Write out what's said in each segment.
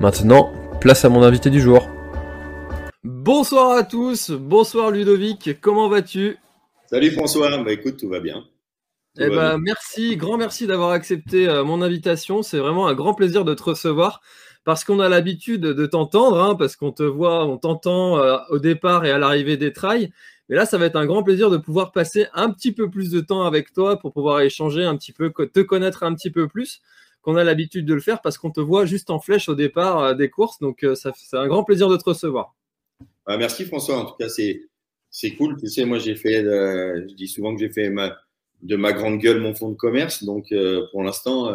Maintenant, place à mon invité du jour. Bonsoir à tous, bonsoir Ludovic, comment vas-tu? Salut François, bah écoute, tout va bien. eh ben, merci, grand merci d'avoir accepté euh, mon invitation. C'est vraiment un grand plaisir de te recevoir parce qu'on a l'habitude de t'entendre, hein, parce qu'on te voit, on t'entend euh, au départ et à l'arrivée des trails. Mais là, ça va être un grand plaisir de pouvoir passer un petit peu plus de temps avec toi pour pouvoir échanger un petit peu, te connaître un petit peu plus qu'on a l'habitude de le faire parce qu'on te voit juste en flèche au départ euh, des courses. Donc, euh, ça, c'est un grand plaisir de te recevoir. Ah, merci François. En tout cas, c'est, c'est cool. Tu sais, moi, j'ai fait, euh, je dis souvent que j'ai fait ma, de ma grande gueule mon fonds de commerce. Donc, pour l'instant,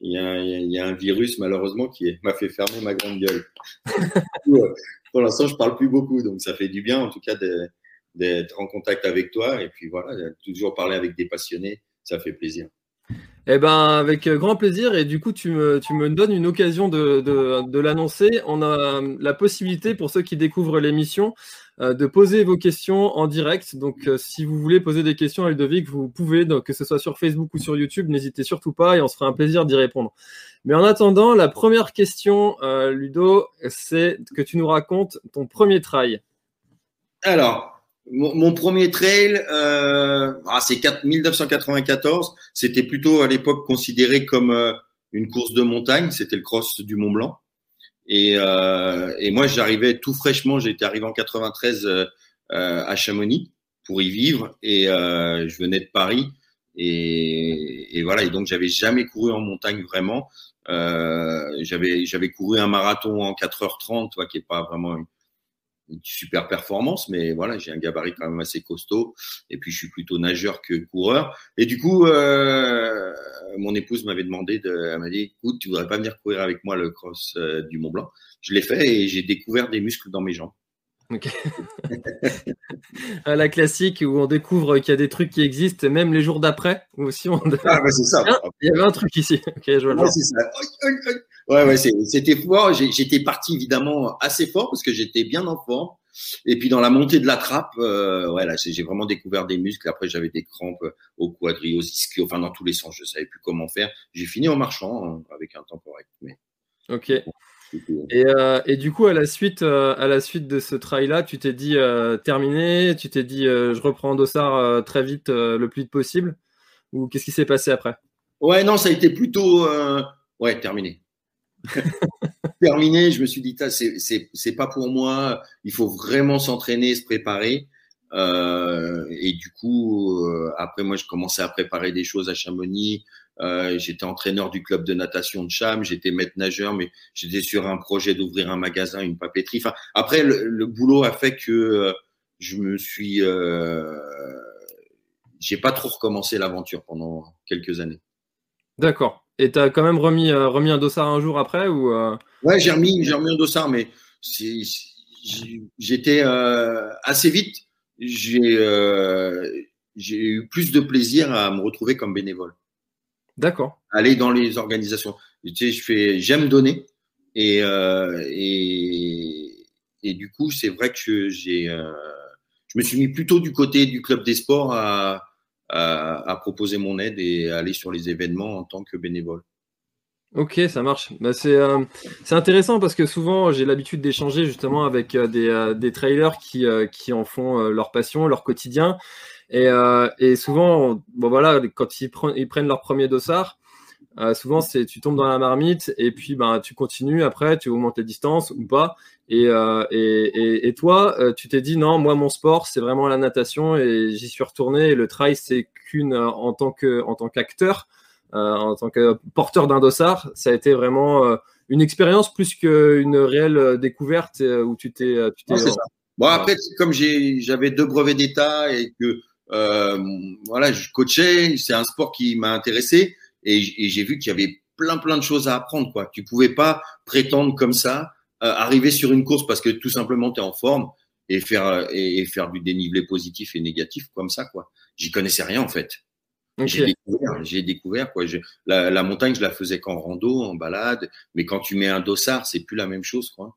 il y, a, y, a un virus, malheureusement, qui m'a fait fermer ma grande gueule. pour l'instant, je parle plus beaucoup. Donc, ça fait du bien, en tout cas, d'être en contact avec toi. Et puis, voilà, toujours parler avec des passionnés. Ça fait plaisir. Eh ben, avec euh, grand plaisir. Et du coup, tu me, tu me donnes une occasion de, de, l'annoncer. On a euh, la possibilité, pour ceux qui découvrent l'émission, euh, de poser vos questions en direct. Donc, si vous voulez poser des questions à Ludovic, vous pouvez, donc, que ce soit sur Facebook ou sur YouTube, n'hésitez surtout pas et on se fera un plaisir d'y répondre. Mais en attendant, la première question, Ludo, c'est que tu nous racontes ton premier trail. Alors, mon, premier trail, euh, ah, c'est 1994. C'était plutôt à l'époque considéré comme euh, une course de montagne. C'était le cross du Mont Blanc. Et, euh, moi, j'arrivais tout fraîchement. J'étais arrivé en 93 euh, à Chamonix pour y vivre. Et euh, je venais de Paris. Et, voilà. Et donc, j'avais jamais couru en montagne vraiment. j'avais couru un marathon en 4h30, toi, qui est pas vraiment super performance, mais voilà, j'ai un gabarit quand même assez costaud. Et puis, je suis plutôt nageur que coureur. Et du coup, euh, mon épouse m'avait demandé, de, elle m'a dit, écoute, tu voudrais pas venir courir avec moi le cross euh, du Mont Blanc? Je l'ai fait et j'ai découvert des muscles dans mes jambes. Ok. la classique où on découvre qu'il y a des trucs qui existent, même les jours d'après. Aussi, on... Ah, bah c'est ça. Il y avait un truc ici. Ok, je vois c'est ça. Ouais, ouais, c'était fort. J'étais parti évidemment assez fort parce que j'étais bien en forme. Et puis dans la montée de la trappe, euh, ouais, j'ai vraiment découvert des muscles. Après, j'avais des crampes au quadri, aux ischios, enfin dans tous les sens. Je savais plus comment faire. J'ai fini en marchant hein, avec un temps correct. Mais... Ok. Et, euh, et, du coup, à la suite, euh, à la suite de ce trail-là, tu t'es dit euh, terminé, tu t'es dit je reprends Dossard très vite, le plus vite possible, ou qu'est-ce qui s'est passé après? Ouais, non, ça a été plutôt ouais terminé. terminé, je me suis dit c'est pas pour moi. Il faut vraiment s'entraîner, se préparer. et du coup, après moi, je commençais à préparer des choses à Chamonix. Euh, j'étais entraîneur du club de natation de Cham, j'étais maître nageur, mais j'étais sur un projet d'ouvrir un magasin, une papeterie. Enfin, après, le, boulot a fait que euh, je me suis, euh, j'ai pas trop recommencé l'aventure pendant quelques années. D'accord. Et tu as quand même remis, remis un dossard un jour après ou Ouais, j'ai remis, j'ai remis un dossard, mais j'étais assez vite. J'ai j'ai eu plus de plaisir à me retrouver comme bénévole. D'accord. Aller dans les organisations. Je fais, j'aime donner et, euh, et, et du coup, c'est vrai que j'ai, euh, je me suis mis plutôt du côté du club des sports à, à, à, proposer mon aide et à aller sur les événements en tant que bénévole. Ok, ça marche. Bah, c'est euh, intéressant parce que souvent j'ai l'habitude d'échanger justement avec euh, des, euh, des trailers qui, qui en font leur passion, leur quotidien. Et, euh, et souvent, bon voilà, quand ils, prennent, ils prennent leur premier dossard, euh, souvent c'est tu tombes dans la marmite et puis ben tu continues après, tu augmentes les distances ou pas. Et, euh, et, et, toi, euh, tu t'es dit non, moi mon sport c'est vraiment la natation et j'y suis retourné. Et le trail c'est qu'une euh, en tant qu'acteur, euh, en tant que porteur d'un dossard, ça a été vraiment une expérience plus qu'une réelle découverte où tu t'es. t'es bon après comme j'avais deux brevets d'état et que euh, voilà, je coachais, c'est un sport qui m'a intéressé et, j'ai vu qu'il y avait plein plein de choses à apprendre. Quoi. Tu pouvais pas prétendre comme ça euh, arriver sur une course parce que tout simplement tu es en forme et faire et, faire du dénivelé positif et négatif comme ça quoi. J'y connaissais rien en fait. J'ai découvert, j'ai découvert quoi. la, la, montagne, je la faisais qu'en rando, en balade, mais quand tu mets un dossard, c'est plus la même chose quoi.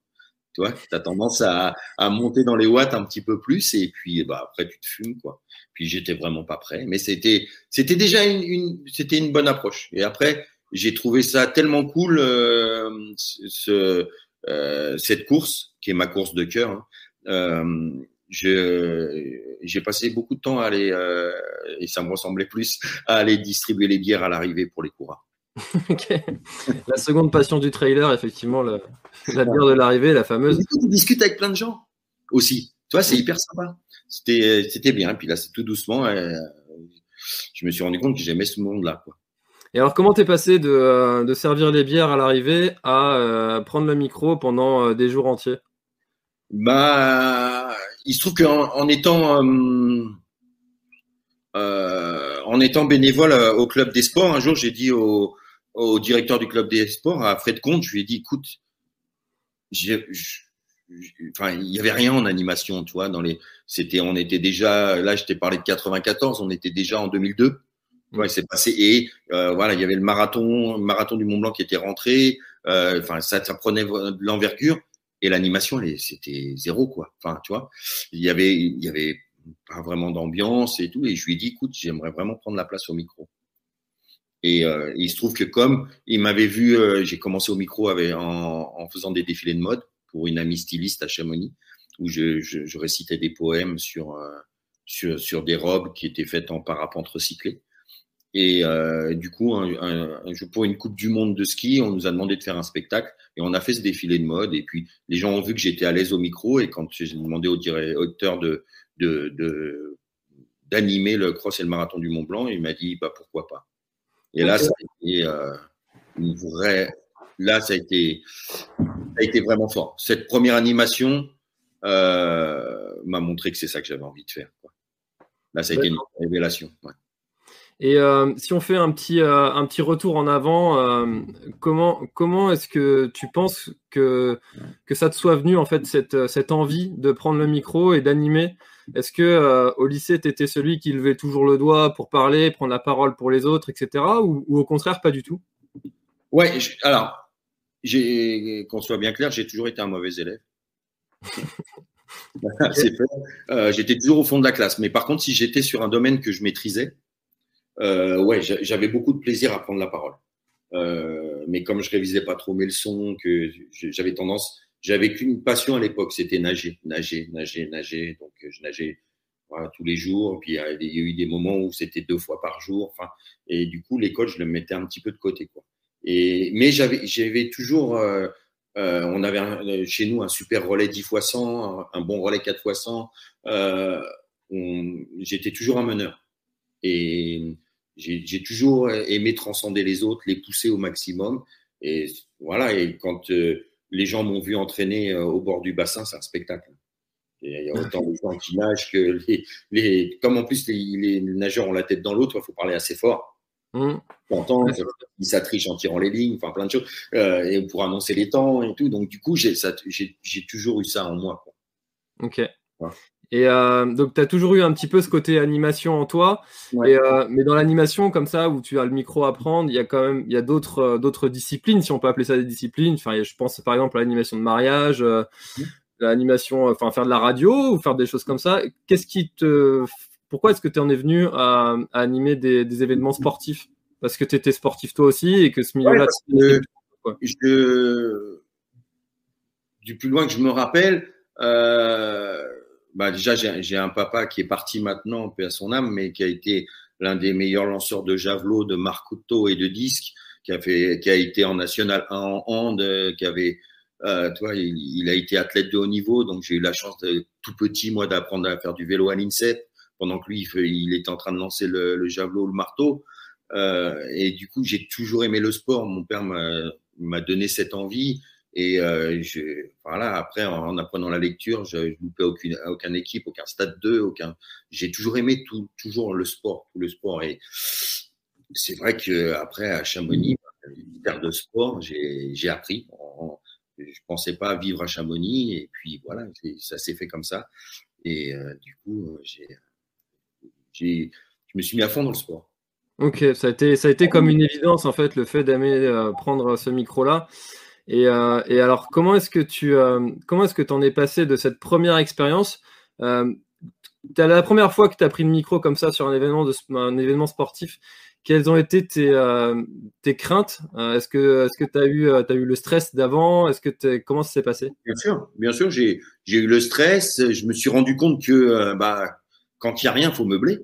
Tu vois, as tendance à, à, monter dans les watts un petit peu plus et puis bah après tu te fumes quoi. Puis j'étais vraiment pas prêt, mais c'était c'était déjà une, une c'était une bonne approche. Et après j'ai trouvé ça tellement cool euh, ce, euh, cette course qui est ma course de cœur. Hein. Euh, j'ai passé beaucoup de temps à aller euh, et ça me ressemblait plus à aller distribuer les bières à l'arrivée pour les coureurs. La seconde passion du trailer, effectivement, la, la bière de l'arrivée, la fameuse. Tu discutes avec plein de gens aussi. Tu vois, c'est hyper sympa. C'était, c'était bien. Puis là, c'est tout doucement. Euh, je me suis rendu compte que j'aimais ce monde-là. Quoi. Et alors, comment t'es passé de, euh, de, servir les bières à l'arrivée à euh, prendre le micro pendant des jours entiers? Bah, il se trouve qu'en en étant en étant bénévole au club des sports, un jour, j'ai dit au, directeur du club des sports, à Fred Comte, je lui ai dit, écoute, enfin, il y avait rien en animation, tu vois, dans les, c'était, on était déjà, là, je t'ai parlé de 94, on était déjà en 2002. Ouais, c'est passé et euh, voilà, il y avait le marathon, marathon du Mont Blanc qui était rentré. Euh, enfin, ça, ça prenait de l'envergure et l'animation, c'était zéro quoi. Enfin, tu vois, il y avait, pas vraiment d'ambiance et tout. Et je lui ai dit, écoute, j'aimerais vraiment prendre la place au micro. Et euh, il se trouve que comme il m'avait vu, euh, j'ai commencé au micro en, faisant des défilés de mode pour une amie styliste à Chamonix, où je récitais des poèmes sur, euh, sur, sur, des robes qui étaient faites en parapente recyclé. Et euh, du coup, un, un, un, pour une Coupe du Monde de ski, on nous a demandé de faire un spectacle et on a fait ce défilé de mode. Et puis, les gens ont vu que j'étais à l'aise au micro. Et quand j'ai demandé au directeur de, de, de, d'animer le cross et le marathon du Mont Blanc, il m'a dit bah, pourquoi pas? Et là, ça a été euh, une vraie. Là, ça a été, ça a été vraiment fort. Cette première animation euh, m'a montré que c'est ça que j'avais envie de faire. Quoi. Là, ça a été une révélation. Ouais. Et euh, si on fait un petit, euh, un petit retour en avant, euh, comment, comment est-ce que tu penses que, que ça te soit venu, en fait, cette, cette envie de prendre le micro et d'animer? Est-ce que au lycée, tu étais celui qui levait toujours le doigt pour parler, prendre la parole pour les autres, etc. Ou, ou au contraire, pas du tout? Ouais, je, alors, qu'on soit bien clair, j'ai toujours été un mauvais élève. j'étais toujours au fond de la classe. Mais par contre, si j'étais sur un domaine que je maîtrisais, euh, ouais, j'avais beaucoup de plaisir à prendre la parole. Euh, mais comme je révisais pas trop mes leçons, que j'avais tendance, j'avais qu'une passion à l'époque, c'était nager, nager, nager, nager. Donc je nageais tous les jours. Puis il y, a, eu des moments où c'était deux fois par jour. Enfin, et du coup, l'école, je le mettais un petit peu de côté, quoi. Et mais j'avais, j'avais toujours euh, euh, on avait euh, chez nous un super relais 10 x 100, un, bon relais 4 x 100. Euh, J'étais toujours un meneur. Et j'ai toujours aimé transcender les autres, les pousser au maximum. Et voilà, et quand euh, les gens m'ont vu entraîner au bord du bassin, c'est un spectacle. Il y a autant de gens qui nagent que les, les comme en plus les, les nageurs ont la tête dans l'autre, il faut parler assez fort. Mmh. il s'attriche en tirant les lignes, enfin plein de choses, euh, et pour annoncer les temps et tout. Donc du coup, j'ai toujours eu ça en moi. Ok. Et euh, donc, tu as toujours eu un petit peu ce côté animation en toi. Euh, mais dans l'animation, comme ça, où tu as le micro à prendre, il y a quand même il y a d'autres, d'autres disciplines, si on peut appeler ça des disciplines. Enfin, je pense par exemple à l'animation de mariage, mmh. l'animation, enfin, faire de la radio ou faire des choses comme ça. Qu'est-ce qui te pourquoi est-ce que tu en es venu à, animer des, événements sportifs? Parce que tu étais sportif toi aussi et que ce milieu-là. du plus loin que je me rappelle, euh, bah déjà j'ai un papa qui est parti maintenant, paix à son âme, mais qui a été l'un des meilleurs lanceurs de javelot, de marcoteau et de disques, qui a fait, qui a été en national 1 en hand, qui avait, euh, toi, il, a été athlète de haut niveau, donc j'ai eu la chance de tout petit moi d'apprendre à faire du vélo à l'INSEP pendant que lui, il, était en train de lancer le, le javelot, le marteau. Euh, et du coup, j'ai toujours aimé le sport. Mon père m'a donné cette envie. Et euh, je, voilà, après, en, apprenant la lecture, je, ne loupais aucune, aucune équipe, aucun stade 2, aucun. J'ai toujours aimé tout, toujours le sport, tout le sport. Et c'est vrai que après à Chamonix, terre de sport, j'ai appris. Je je pensais pas vivre à Chamonix, et puis voilà, ça s'est fait comme ça. Et euh, du coup, j'ai je me suis mis à fond dans le sport. Ok, ça a été, ça a été comme une évidence en fait, le fait d'aimer euh, prendre ce micro-là. Et, euh, et, alors, comment est-ce que tu euh, comment est-ce que en es passé de cette première expérience La première fois que tu as pris le micro comme ça sur un événement, de, un événement sportif, quelles ont été tes, tes craintes? Est-ce que tu est as, eu, as eu le stress d'avant? Est-ce que Comment ça s'est passé? Bien sûr, bien sûr, j'ai eu le stress. Je me suis rendu compte que bah, quand il n'y a rien, il faut meubler.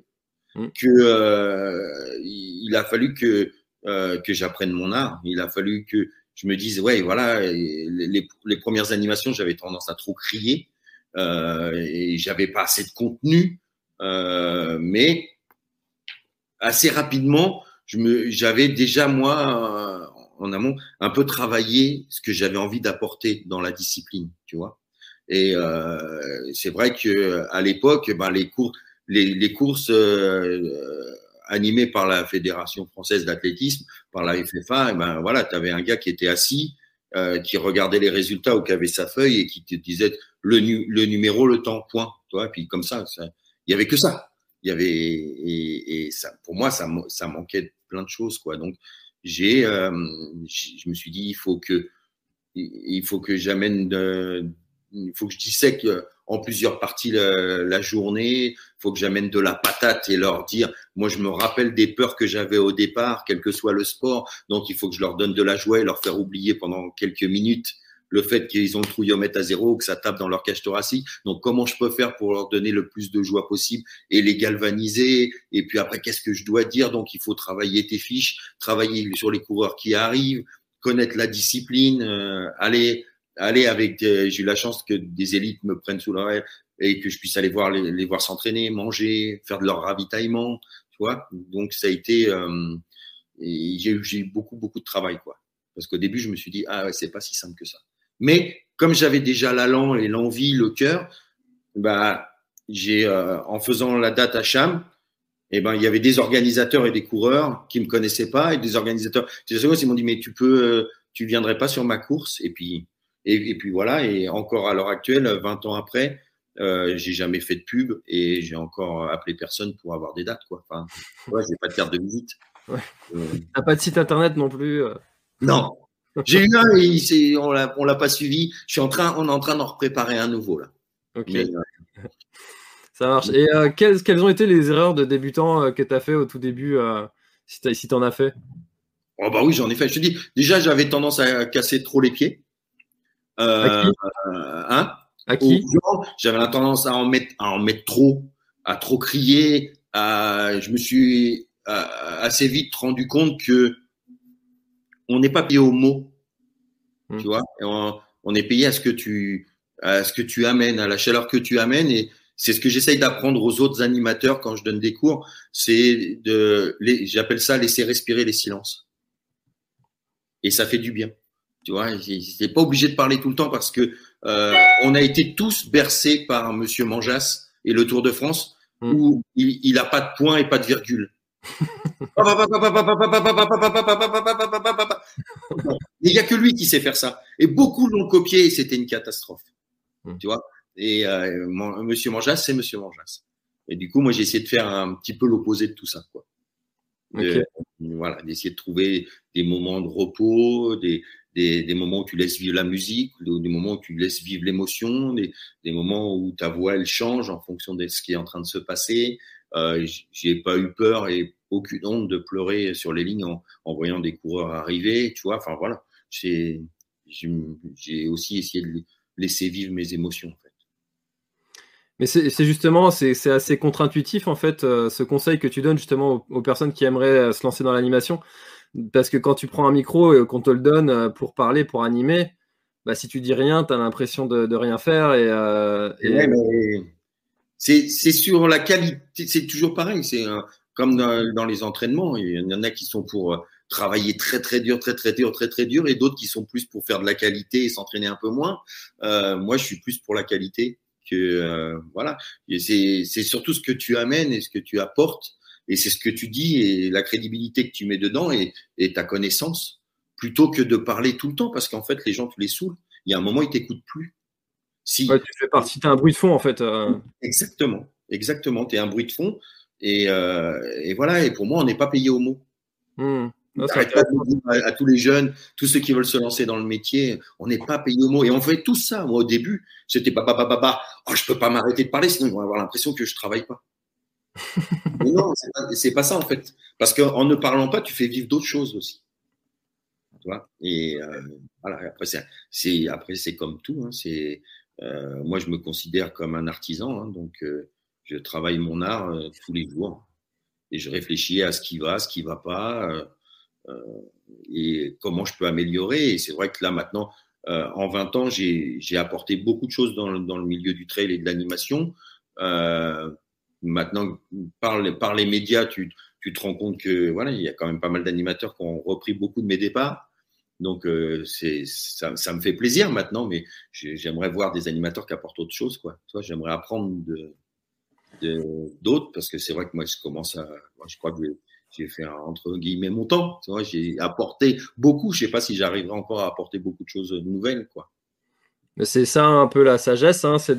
Mm. Que euh, il a fallu que euh, que j'apprenne mon art. Il a fallu que je me dise ouais voilà les, premières animations j'avais tendance à trop crier euh, et j'avais pas assez de contenu euh, mais assez rapidement j'avais déjà moi en amont un peu travaillé ce que j'avais envie d'apporter dans la discipline tu vois. Et euh, c'est vrai que à l'époque ben, les cours les, les courses euh, animées par la Fédération française d'athlétisme, par la FFA, et ben voilà, tu avais un gars qui était assis, euh, qui regardait les résultats ou qui avait sa feuille et qui te disait le, le numéro, le temps, point. Toi, et puis comme ça, il y avait que ça. Il y avait et, ça, pour moi, ça, ça manquait de plein de choses, quoi. Donc j'ai, euh, je me suis dit, il faut que, il faut que j'amène, il faut que je dissèque en plusieurs parties la, journée. Il faut que j'amène de la patate et leur dire, moi je me rappelle des peurs que j'avais au départ, quel que soit le sport. Donc il faut que je leur donne de la joie et leur faire oublier pendant quelques minutes le fait qu'ils ont le trouillomètre à zéro, que ça tape dans leur cage thoracique. Donc, comment je peux faire pour leur donner le plus de joie possible et les galvaniser? Et puis après, qu'est-ce que je dois dire? Donc, il faut travailler tes fiches, travailler sur les coureurs qui arrivent, connaître la discipline, euh, aller aller avec, j'ai eu la chance que des élites me prennent sous leur aile et que je puisse aller voir les, voir s'entraîner, manger, faire de leur ravitaillement, tu vois. Donc ça a été, euh, j'ai eu beaucoup beaucoup de travail quoi. Parce qu'au début je me suis dit ah ouais c'est pas si simple que ça. Mais comme j'avais déjà l'allant et l'envie, le cœur, bah j'ai euh, en faisant la date à Cham, eh ben il y avait des organisateurs et des coureurs qui me connaissaient pas et des organisateurs. Ils m'ont dit mais tu peux, euh, tu viendrais pas sur ma course? Et puis et, puis voilà, et encore à l'heure actuelle, 20 ans après, euh, j'ai jamais fait de pub et j'ai encore appelé personne pour avoir des dates. Quoi. Enfin, ouais, j'ai pas de carte de visite. Ouais. Euh... T'as pas de site internet non plus euh. Non. J'ai eu un, et on l'a, on l'a pas suivi. Je suis en train, on est en train d'en préparer un nouveau là. Ok. Ça marche. Et quelles, quelles, ont été les erreurs de débutant que tu as fait au tout début, si tu en as fait? Oh bah oui, j'en ai fait. Je te dis, déjà, j'avais tendance à casser trop les pieds. Euh, hein? À qui? J'avais la tendance à en mettre, à en mettre trop, à trop crier. À, je me suis assez vite rendu compte que on n'est pas payé au mot, hmm. tu vois. On, est payé à ce que tu, à ce que tu amènes, à la chaleur que tu amènes. Et c'est ce que j'essaye d'apprendre aux autres animateurs quand je donne des cours. C'est de, j'appelle ça laisser respirer les silences. Et ça fait du bien. Tu vois, n'es pas obligé de parler tout le temps parce que euh, on a été tous bercés par Monsieur Manjas et le Tour de France où il, n'a pas de point et pas de virgule. il n'y a que lui qui sait faire ça. Et beaucoup l'ont copié et c'était une catastrophe. Tu vois. Et euh, Monsieur Manjas, c'est Monsieur Manjas. Et du coup, moi, j'ai essayé de faire un petit peu l'opposé de tout ça, quoi. voilà, d'essayer de trouver des moments de repos, des, des, des, moments où tu laisses vivre la musique, des, moments où tu laisses vivre l'émotion, des, des, moments où ta voix elle change en fonction de ce qui est en train de se passer. Euh, j'ai pas eu peur et aucune honte de pleurer sur les lignes en, en voyant des coureurs arriver, tu vois. Enfin voilà, j'ai aussi essayé de laisser vivre mes émotions. En fait. Mais c'est justement, c'est assez contre-intuitif en fait, euh, ce conseil que tu donnes justement aux, personnes qui aimeraient euh, se lancer dans l'animation. Parce que quand tu prends un micro et qu'on te le donne euh, pour parler, pour animer, bah, si tu dis rien, tu as l'impression de, rien faire. Et, euh, c'est sur la qualité, c'est toujours pareil. C'est euh, comme dans, les entraînements. Il y en a qui sont pour travailler très très dur, très très dur, très très dur, et d'autres qui sont plus pour faire de la qualité et s'entraîner un peu moins. moi, je suis plus pour la qualité que voilà. C'est surtout ce que tu amènes et ce que tu apportes et c'est ce que tu dis et la crédibilité que tu mets dedans et, ta connaissance, plutôt que de parler tout le temps, parce qu'en fait, les gens, tu les saoules. Il y a un moment, ils t'écoutent plus. Si... tu fais partie, tu es un bruit de fond, en fait. Euh. Exactement, exactement. Tu es un bruit de fond. Euh, et, voilà, et pour moi, on n'est pas payé au mot. Mmh. à, tous les jeunes, tous ceux qui veulent se lancer dans le métier, on n'est pas payé au mot. Et on fait tout ça. Moi, au début, c'était pas, pas, pas, oh, je peux pas m'arrêter de parler, sinon ils vont avoir l'impression que je travaille pas non, c'est pas, ça en fait. Parce qu'en ne parlant pas, tu fais vivre d'autres choses aussi. Tu vois? Et euh, voilà, après, c'est comme tout. Hein, euh, moi, je me considère comme un artisan, hein, donc euh, je travaille mon art tous les jours et je réfléchis à ce qui va, ce qui va pas, et comment je peux améliorer. Et c'est vrai que là maintenant, en 20 ans, j'ai apporté beaucoup de choses dans, le milieu du trail et de l'animation. Maintenant, par les, médias, tu, te rends compte que voilà, il y a quand même pas mal d'animateurs qui ont repris beaucoup de mes départs. Donc, euh, c'est ça, me fait plaisir maintenant, mais j'aimerais voir des animateurs qui apportent autre chose. Quoi. J'aimerais apprendre d'autres parce que c'est vrai que moi, je commence à. Moi, je crois que j'ai fait entre guillemets mon temps. J'ai apporté beaucoup. Je sais pas si j'arriverai encore à apporter beaucoup de choses nouvelles. Quoi. C'est ça un peu la sagesse, hein, c'est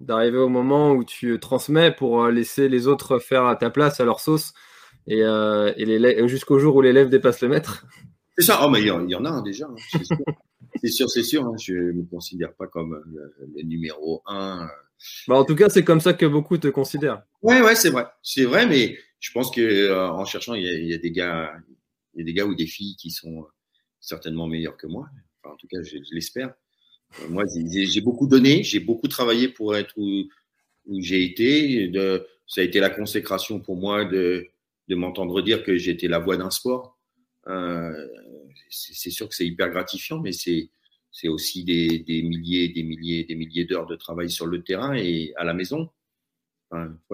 d'arriver au moment où tu transmets pour euh, laisser les autres faire à ta place, à leur sauce, et, euh, jusqu'au jour où l'élève dépasse le maître. C'est ça, oh, mais il y, en a déjà, hein, c'est sûr, c'est sûr, hein, je ne me considère pas comme euh, le, numéro un. Bah, en tout cas, c'est comme ça que beaucoup te considèrent. Ouais, ouais, c'est vrai, c'est vrai, mais je pense que en cherchant, il y, a, des gars, il y a des gars ou des filles qui sont certainement meilleurs que moi. Enfin, en tout cas, je l'espère. Euh, moi, j'ai beaucoup donné, j'ai beaucoup travaillé pour être où, j'ai été. Ça a été la consécration pour moi de, m'entendre dire que j'étais la voix d'un sport. Euh, c'est sûr que c'est hyper gratifiant, mais c'est aussi des, des, milliers, des milliers, des milliers d'heures de travail sur le terrain et à la maison.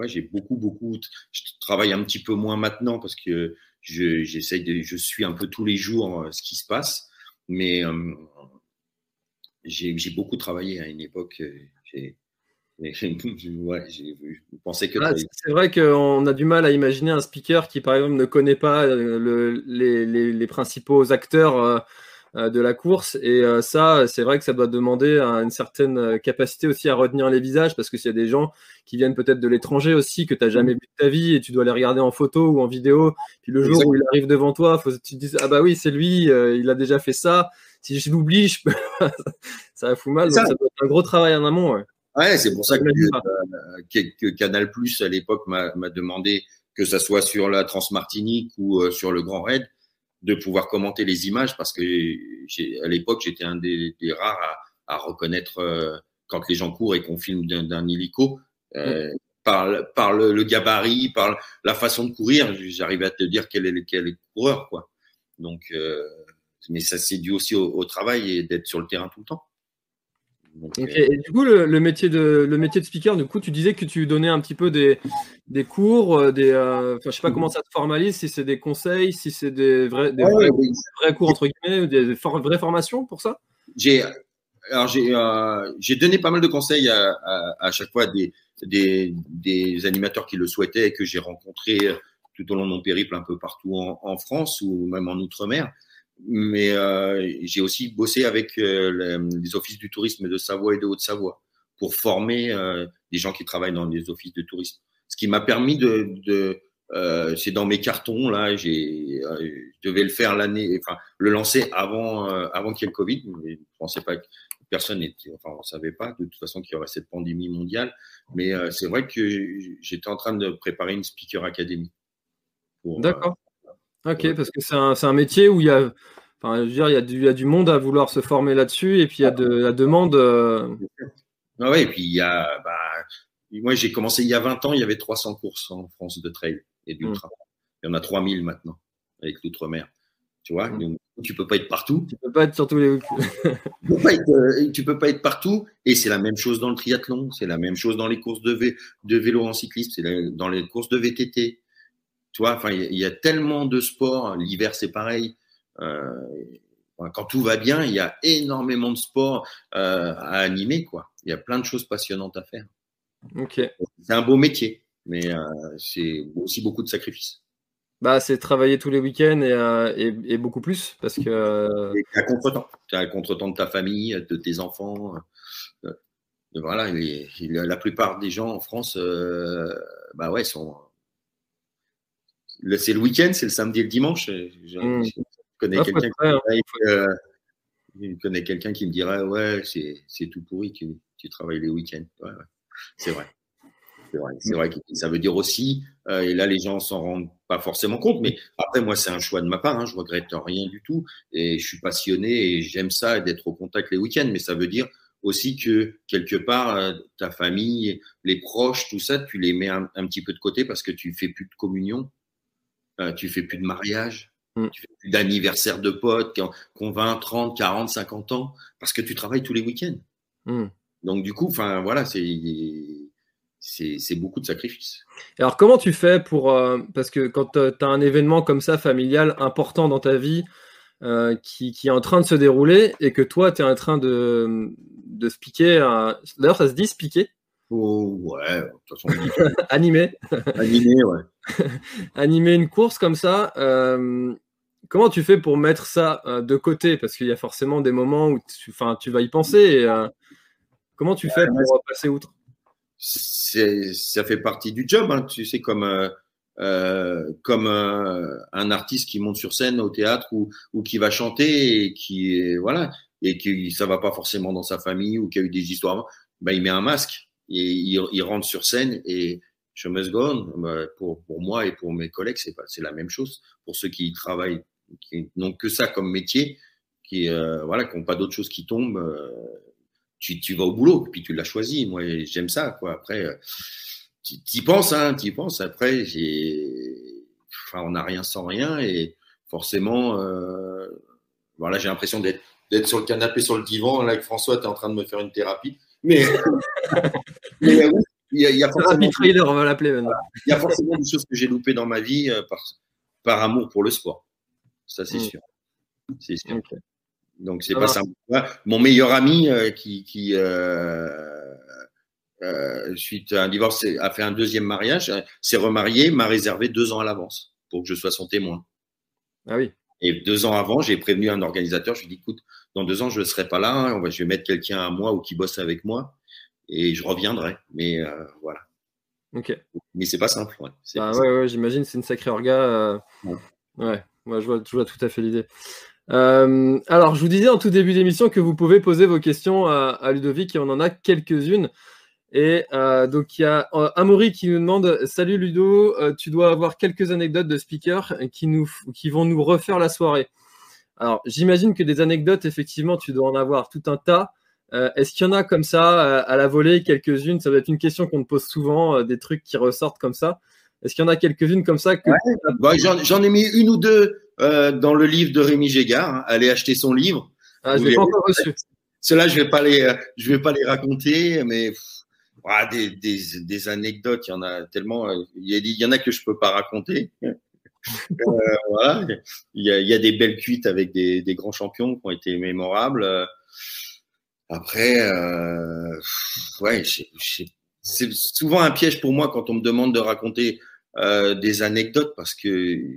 J'ai beaucoup, beaucoup. Je travaille un petit peu moins maintenant parce que de, je suis un peu tous les jours euh, ce qui se passe, mais j'ai beaucoup travaillé à une époque. Euh, j'ai ouais, pensé que. Ah, c'est vrai qu'on a du mal à imaginer un speaker qui, par exemple, ne connaît pas euh, le, les, les, les, principaux acteurs euh, de la course. Et ça, c'est vrai que ça doit demander une certaine capacité aussi à retenir les visages, parce que s'il y a des gens qui viennent peut-être de l'étranger aussi, que tu n'as jamais vu de ta vie, et tu dois les regarder en photo ou en vidéo, puis le jour où il arrive devant toi, faut, tu te dises, ah bah oui, c'est lui, il a déjà fait ça si je l'oublie, ça va foutre mal. Ça. doit être un gros travail en amont. Ouais, c'est pour ça que, que, Canal Plus à l'époque m'a demandé que ça soit sur la Transmartinique ou sur le Grand Raid, de pouvoir commenter les images parce que à l'époque j'étais un des, rares à, à reconnaître quand les gens courent et qu'on filme d'un hélico. Euh, par, par le, gabarit, par la façon de courir, j'arrivais à te dire quel est, quel est le coureur, quoi. Donc, euh, mais ça c'est dû aussi au, travail et d'être sur le terrain tout le temps. Euh, et du coup, le, métier de, le métier de speaker, du coup, tu disais que tu donnais un petit peu des, des cours, euh, des, euh, je sais pas comment ça se formalise, si c'est des conseils, si c'est des, vrais, des vrais, cours entre guillemets, des, vraies formations pour ça? J'ai, alors j'ai, j'ai donné pas mal de conseils à, à, à chaque fois des, des, des, animateurs qui le souhaitaient et que j'ai rencontrés tout au long de mon périple un peu partout en, en France ou même en outre-mer. Mais euh, j'ai aussi bossé avec euh, les offices du tourisme de Savoie et de Haute-Savoie pour former euh, des gens qui travaillent dans les offices de tourisme. Ce qui m'a permis de, de euh, c'est dans mes cartons là, j'ai, je devais le faire l'année, enfin le lancer avant avant qu'il y ait le Covid. Mais je pensais pas que personne n'était, enfin on savait pas de toute façon qu'il y aurait cette pandémie mondiale. Mais euh, c'est vrai que j'étais en train de préparer une speaker academy. Euh, D'accord. Ok, parce que c'est un, un, métier où il y a, enfin, je veux dire, il y, a du, il y a du monde à vouloir se former là-dessus, et puis il y a de la demande. Euh... Ah ouais, et puis il y a, bah, moi j'ai commencé il y a 20 ans, il y avait 300 courses en France de trail et d'ultra. Mmh. Il y en a 3000 maintenant avec l'outre-mer. Tu vois, mmh tu peux pas être partout. Tu peux pas être sur tous les. tu, peux pas être, euh, peux pas être partout. Et c'est la même chose dans le triathlon, c'est la même chose dans les courses de, de vélo en cyclisme, c'est dans les courses de VTT. Tu vois, enfin, il y, a tellement de sports. L'hiver, c'est pareil. Euh, quand tout va bien, il y a énormément de sports euh, à animer, quoi. Il y a plein de choses passionnantes à faire. Ok. C'est un beau métier, mais euh, c'est aussi beaucoup de sacrifices. Bah, c'est travailler tous les week-ends et, euh, et, beaucoup plus parce que. À contre-temps. Tu à contre-temps de ta famille, de tes enfants. Voilà, la plupart des gens en France, bah ouais, sont. C'est le week-end, c'est le samedi et le dimanche. Je, mmh. connais quelqu'un qui, me dirait ouais, c'est tout pourri que tu travailles les week-ends. Ouais, ouais. C'est vrai. C'est vrai, que ça veut dire aussi, euh, et là les gens s'en rendent pas forcément compte, mais après moi c'est un choix de ma part, hein, je regrette rien du tout, et je suis passionné et j'aime ça d'être au contact les week-ends, mais ça veut dire aussi que quelque part euh, ta famille, les proches, tout ça, tu les mets un, petit peu de côté parce que tu fais plus de communion, euh, tu fais plus de mariage, mm. tu fais plus d'anniversaire de potes qui ont, 20, 30, 40, 50 ans, parce que tu travailles tous les week-ends. Mm. Donc du coup, enfin voilà, c'est c'est beaucoup de sacrifices. Alors, comment tu fais pour. Euh, parce que quand tu as un événement comme ça, familial, important dans ta vie, euh, qui, qui, est en train de se dérouler, et que toi, tu es en train de, de se piquer. D'ailleurs, ça se dit se piquer Oh, ouais, de toute façon. Animer? Animer, ouais. Animer une course comme ça. Euh, comment tu fais pour mettre ça de côté? Parce qu'il y a forcément des moments où tu, tu vas y penser. Et, comment tu fais pour passer outre? Ça fait partie du job, hein, tu sais, comme euh, euh comme euh, un artiste qui monte sur scène au théâtre ou, qui va chanter et qui voilà et qui ça va pas forcément dans sa famille ou qui a eu des histoires, bah, il met un masque et il, il rentre sur scène et je me go bah, pour pour moi et pour mes collègues c'est c'est la même chose pour ceux qui travaillent qui n'ont que ça comme métier qui euh, voilà qui n'ont pas d'autre chose qui tombe tu, tu, vas au boulot, puis tu l'as choisi. Moi, j'aime ça, quoi. Après, euh, tu y penses, hein, tu y penses. Après, j'ai, enfin, on n'a rien sans rien, et forcément, euh, voilà, j'ai l'impression d'être d'être sur le canapé, sur le divan. Là, avec François, tu es en train de me faire une thérapie. Mais, mais euh, il y a, il y a forcément, trailer, on va l'appeler maintenant. Il y a forcément des choses que j'ai loupées dans ma vie euh, par, par amour pour le sport. Ça, c'est mm. sûr. C'est sûr. Donc c'est pas simple. Mon meilleur ami euh, qui, qui euh, euh, suite à un divorce a fait un deuxième mariage, s'est remarié, m'a réservé deux ans à l'avance pour que je sois son témoin. Ah oui. Et deux ans avant, j'ai prévenu un organisateur. Je lui ai dit, écoute, dans deux ans, je ne serai pas là. Va, je vais mettre quelqu'un à moi ou qui bosse avec moi, et je reviendrai. Mais euh, voilà. Ok. Mais c'est pas simple. Ouais, bah, ouais, ouais j'imagine, c'est une sacrée orga. Euh... Ouais. ouais. Moi, je vois, je vois tout à fait l'idée. Euh, alors, je vous disais en tout début d'émission que vous pouvez poser vos questions à, Ludovic et on en a quelques-unes. Et euh, donc il y a euh, Amaury qui nous demande Salut Ludo, euh, tu dois avoir quelques anecdotes de speakers qui, nous, qui vont nous refaire la soirée. Alors j'imagine que des anecdotes, effectivement, tu dois en avoir tout un tas. Est-ce qu'il y en a comme ça à la volée, quelques-unes? Ça doit être une question qu'on te pose souvent, des trucs qui ressortent comme ça. Est-ce qu'il y en a quelques-unes comme ça que... Bah, j'en, ai mis une ou deux dans le livre de Rémi Gégard. Hein. Allez acheter son livre. Ah, je l'ai pas encore reçu. Ceux-là, je vais pas les, je vais pas les raconter, mais ah, des, des, des, anecdotes, il y en a tellement. Euh, il y, il y en a que je peux pas raconter. euh, voilà. il, y a, il y, a, des belles cuites avec des, des, grands champions qui ont été mémorables. Après, euh, ouais, c'est souvent un piège pour moi quand on me demande de raconter euh, des anecdotes parce que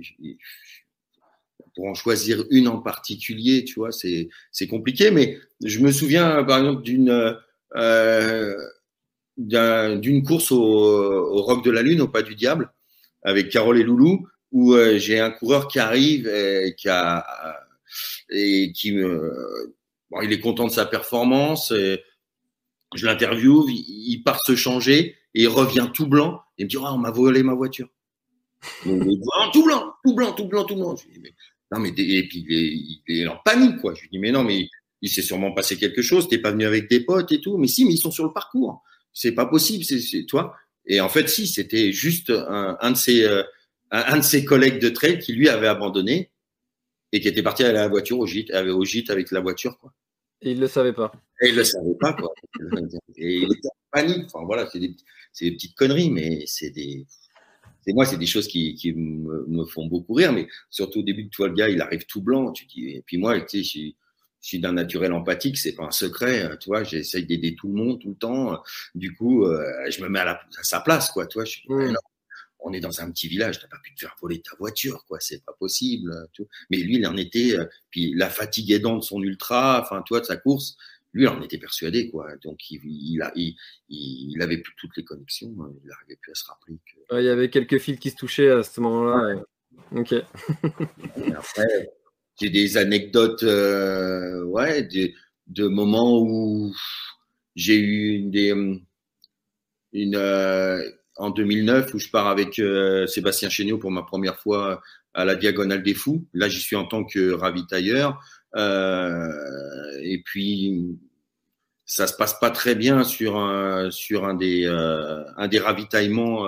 pour en choisir une en particulier, tu vois, c'est compliqué. Mais je me souviens, par exemple, d'une euh, d'une course au, au, Rock de la Lune, au Pas du Diable, avec Carole et Loulou, où euh, j'ai un coureur qui arrive et qui, a, et qui me. Il est content de sa performance. Et je l'interviewe, il, part se changer et il revient tout blanc il me dit oh, on m'a volé ma voiture. tout blanc, tout blanc, tout blanc, tout blanc. Je dis, mais, non, mais et puis il est, en panique, quoi. Je lui dis mais non, mais il s'est sûrement passé quelque chose. T'es pas venu avec des potes et tout. Mais si, mais ils sont sur le parcours c'est pas possible, c'est toi. Et en fait, si, c'était juste un, un de ses euh, un, de ses collègues de trail qui lui avait abandonné et qui était parti à la voiture au gîte, au gîte avec la voiture, quoi. Et il le savait pas. Et il le savait pas, quoi. et il était en panique. Enfin voilà, c'est des, des, petites conneries, mais c'est des c'est moi, c'est des choses qui, qui me, me, font beaucoup rire, mais surtout au début, tu vois, le gars, il arrive tout blanc, tu dis, et puis moi, tu sais, je suis d'un naturel empathique, c'est pas un secret, euh, tu vois. J'essaye d'aider tout le monde tout le temps. Du coup, euh, je me mets à, la, à, sa place, quoi. Tu vois, je suis, mmh. On est dans un petit village, t'as pas pu te faire voler ta voiture, quoi. C'est pas possible. Tu Mais lui, il en était. Euh, puis la fatigue aidant de son ultra, enfin, toi, de sa course, lui, il en était persuadé, quoi. Donc, il, il, a, il, il avait plus toutes les connexions. Hein. Il n'arrivait plus à se rappeler. Que... Ouais, il y avait quelques fils qui se touchaient à ce moment-là. Ouais. Ok. après, j'ai des anecdotes, euh, ouais, de, de, moments où j'ai eu des, une, euh, en 2009 où je pars avec euh, Sébastien Chéniaud pour ma première fois à la Diagonale des Fous. Là, j'y suis en tant que ravitailleur. Euh, et puis, ça se passe pas très bien sur un, euh, un des ravitaillements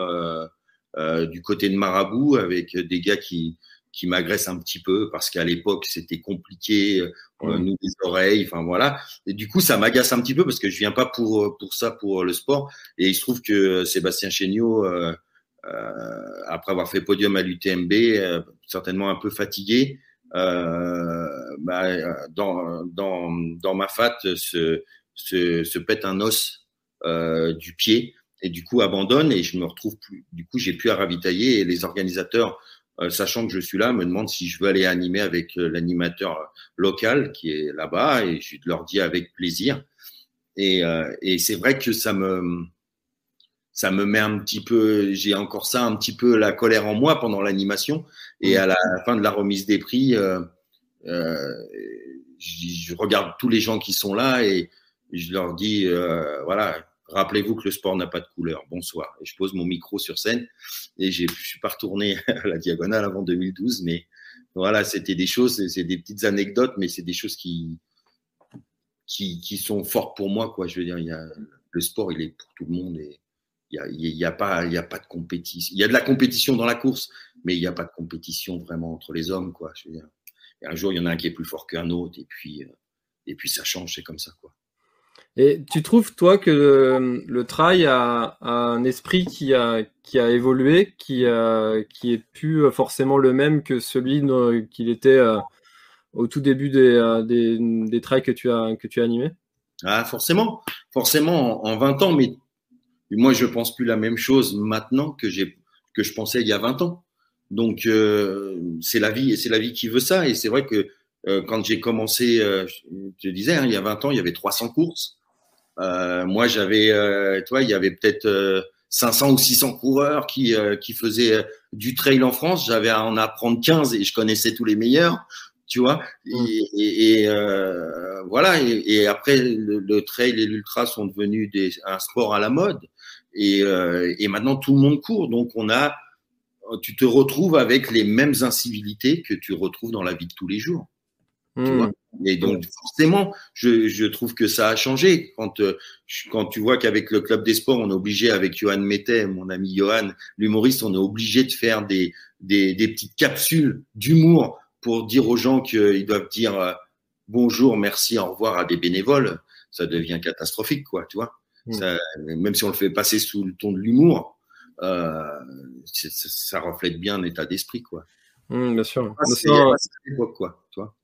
du côté de Marabout avec des gars qui, qui m'agresse un petit peu parce qu'à l'époque c'était compliqué, euh, nous les oreilles, enfin voilà. Et du coup ça m'agace un petit peu parce que je viens pas pour pour ça pour le sport. Et il se trouve que Sébastien Chéniaud, euh, euh, après avoir fait podium à l'UTMB, euh, certainement un peu fatigué, euh, bah, dans dans dans ma fat se se, se pète un os du pied et du coup abandonne et je me retrouve plus. Du coup j'ai pu à ravitailler et les organisateurs euh, sachant que je suis là, me demande si je veux aller animer avec euh, l'animateur local qui est là-bas et je leur dis avec plaisir. Et, euh, et c'est vrai que ça me ça me met un petit peu, j'ai encore ça un petit peu la colère en moi pendant l'animation et à la fin de la remise des prix, euh, euh, je, je, regarde tous les gens qui sont là et je leur dis euh, voilà Rappelez-vous que le sport n'a pas de couleur. Bonsoir. Et je pose mon micro sur scène et je suis pas retourné à la diagonale avant 2012, mais voilà, c'était des choses, c'est des petites anecdotes, mais c'est des choses qui, qui, qui, sont fortes pour moi, quoi. Je veux dire, y a, le sport, il est pour tout le monde et il y a, y a pas, y a pas de compétition. Il y a de la compétition dans la course, mais il n'y a pas de compétition vraiment entre les hommes, quoi. Je veux dire, et un jour, il y en a un qui est plus fort qu'un autre et puis, euh, et puis ça change, c'est comme ça, quoi. Et tu trouves, toi, que le, trail a, un esprit qui a, qui a évolué, qui, a, qui est plus forcément le même que celui qu'il était euh, au tout début des, euh, des, des, trails que tu as, que tu as animés? Ah, forcément. Forcément, en, en 20 ans, mais moi, je pense plus la même chose maintenant que, que je pensais il y a 20 ans. Donc, euh, c'est la vie, et c'est la vie qui veut ça. Et c'est vrai que quand j'ai commencé, je te disais, hein, il y a 20 ans, il y avait 300 courses. Euh, moi, j'avais, euh, toi, il y avait peut-être 500 euh, ou 600 coureurs qui, qui faisaient du trail en France. J'avais à en apprendre 15 et je connaissais tous les meilleurs. tu vois. Et, et, euh, voilà. Et, et après, le, le trail et l'ultra sont devenus des, un sport à la mode. Et, euh, et maintenant, tout le monde court. Donc, on a, tu te retrouves avec les mêmes incivilités que tu retrouves dans la vie de tous les jours. Tu Hmm. vois. Et donc, forcément, je, je trouve que ça a changé. Quand, euh, quand tu vois qu'avec le Club des Sports, on est obligé, avec Johan Mettet, mon ami Johan, l'humoriste, on est obligé de faire des, des, des petites capsules d'humour pour dire aux gens qu'ils doivent dire euh, bonjour, merci, au revoir à des bénévoles. Ça devient catastrophique, quoi, tu vois. Mm. Ça, même si on le fait passer sous le ton de l'humour, euh, ça reflète bien un état d'esprit, quoi. Hmm, bien sûr. Ah, c'est quoi, tu vois.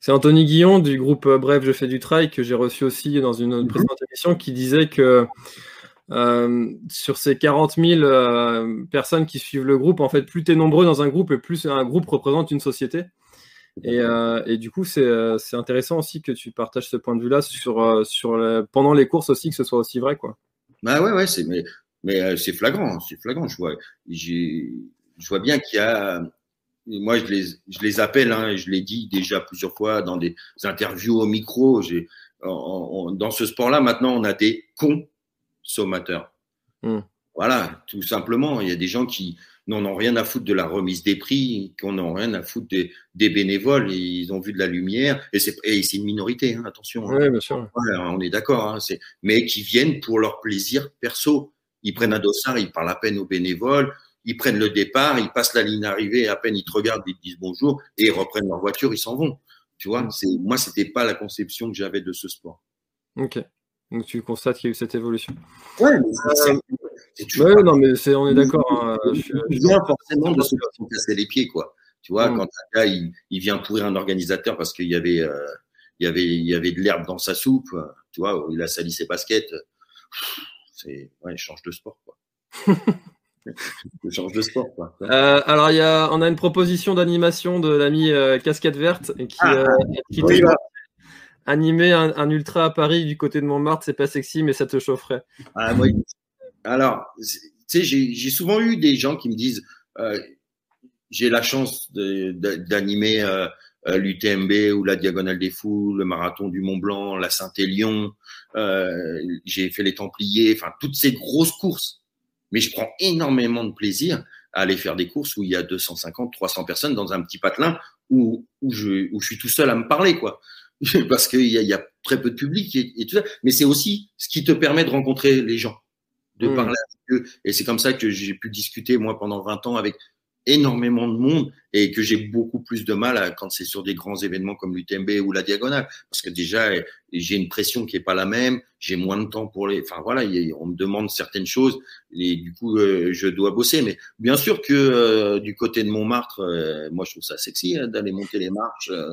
C'est Anthony Guillon du groupe euh, Bref, je fais du trail que j'ai reçu aussi dans une Mhm. précédente émission qui disait que euh, sur ces 40 000 euh, personnes qui suivent le groupe, en fait, plus tu es nombreux dans un groupe et plus un groupe représente une société. Et, euh, et du coup, c'est intéressant aussi que tu partages ce point de vue-là sur, sur le- pendant les courses aussi, que ce soit aussi vrai. Quoi. Bah ouais, ouais, mais, mais c'est flagrant, c'est flagrant. Je vois, je vois bien qu'il y a, moi je les, je les appelle, hein, et je l'ai dit déjà plusieurs fois dans des interviews au micro. J'ai, dans ce sport-là, maintenant, on a des consommateurs. Mm. Voilà, tout simplement. Il y a des gens qui n'en ont rien à foutre de la remise des prix, qui n'en ont rien à foutre des, des bénévoles. Ils ont vu de la lumière, et c'est, une minorité, hein, attention. hein. Oui, bien sûr. On est d'accord, hein, mais qui viennent pour leur plaisir perso. Ils prennent un dossard, ils parlent à peine aux bénévoles, ils prennent le départ, ils passent la ligne d'arrivée, à peine ils te regardent, ils te disent bonjour, et ils reprennent leur voiture, ils s'en vont. Tu vois, Mm. c'est moi, c'était pas la conception que j'avais de ce sport. Ok. Donc tu constates qu'il y a eu cette évolution. Ouais, mais c'est- c'est toujours Ouais, non, mais c'est, on est d'accord. hein, je je forcément de ceux qui sont cassés les pieds, quoi. Tu vois, Mm. quand un gars il, il vient pourrir un organisateur parce qu'il y avait euh, il y avait il y avait de l'herbe dans sa soupe, euh, tu vois, il a sali ses baskets. euh, C'est ouais, change de sport, quoi. change de sport, quoi. Euh, alors, il y a, on a une proposition d'animation de l'ami euh, Casquette Verte qui, Ah, euh, qui oui, dit, bah. animer un, un ultra à Paris du côté de Montmartre, c'est pas sexy, mais ça te chaufferait. Ah, moi, alors, tu sais, j'ai souvent eu des gens qui me disent, euh, j'ai la chance d'animer l'UTMB ou la Diagonale des Fous, le Marathon du Mont Blanc, la Saint-Élion, euh, j'ai fait les Templiers, enfin toutes ces grosses courses. Mais je prends énormément de plaisir à aller faire des courses où il y a 250, 300 personnes dans un petit patelin où, où, je, où je suis tout seul à me parler, quoi. Parce qu'il y a, il y a très peu de public et, et tout ça. Mais c'est aussi ce qui te permet de rencontrer les gens, de Mm. parler avec eux. Et c'est comme ça que j'ai pu discuter, moi, pendant 20 ans avec énormément de monde et que j'ai beaucoup plus de mal à, quand c'est sur des grands événements comme l'UTMB ou la Diagonale. Parce que déjà, j'ai une pression qui est pas la même, j'ai moins de temps pour les. Enfin voilà, a- on me demande certaines choses et du coup, euh, je dois bosser. Mais bien sûr que euh, du côté de Montmartre, euh, moi, je trouve ça sexy hein, d'aller monter les marches. euh,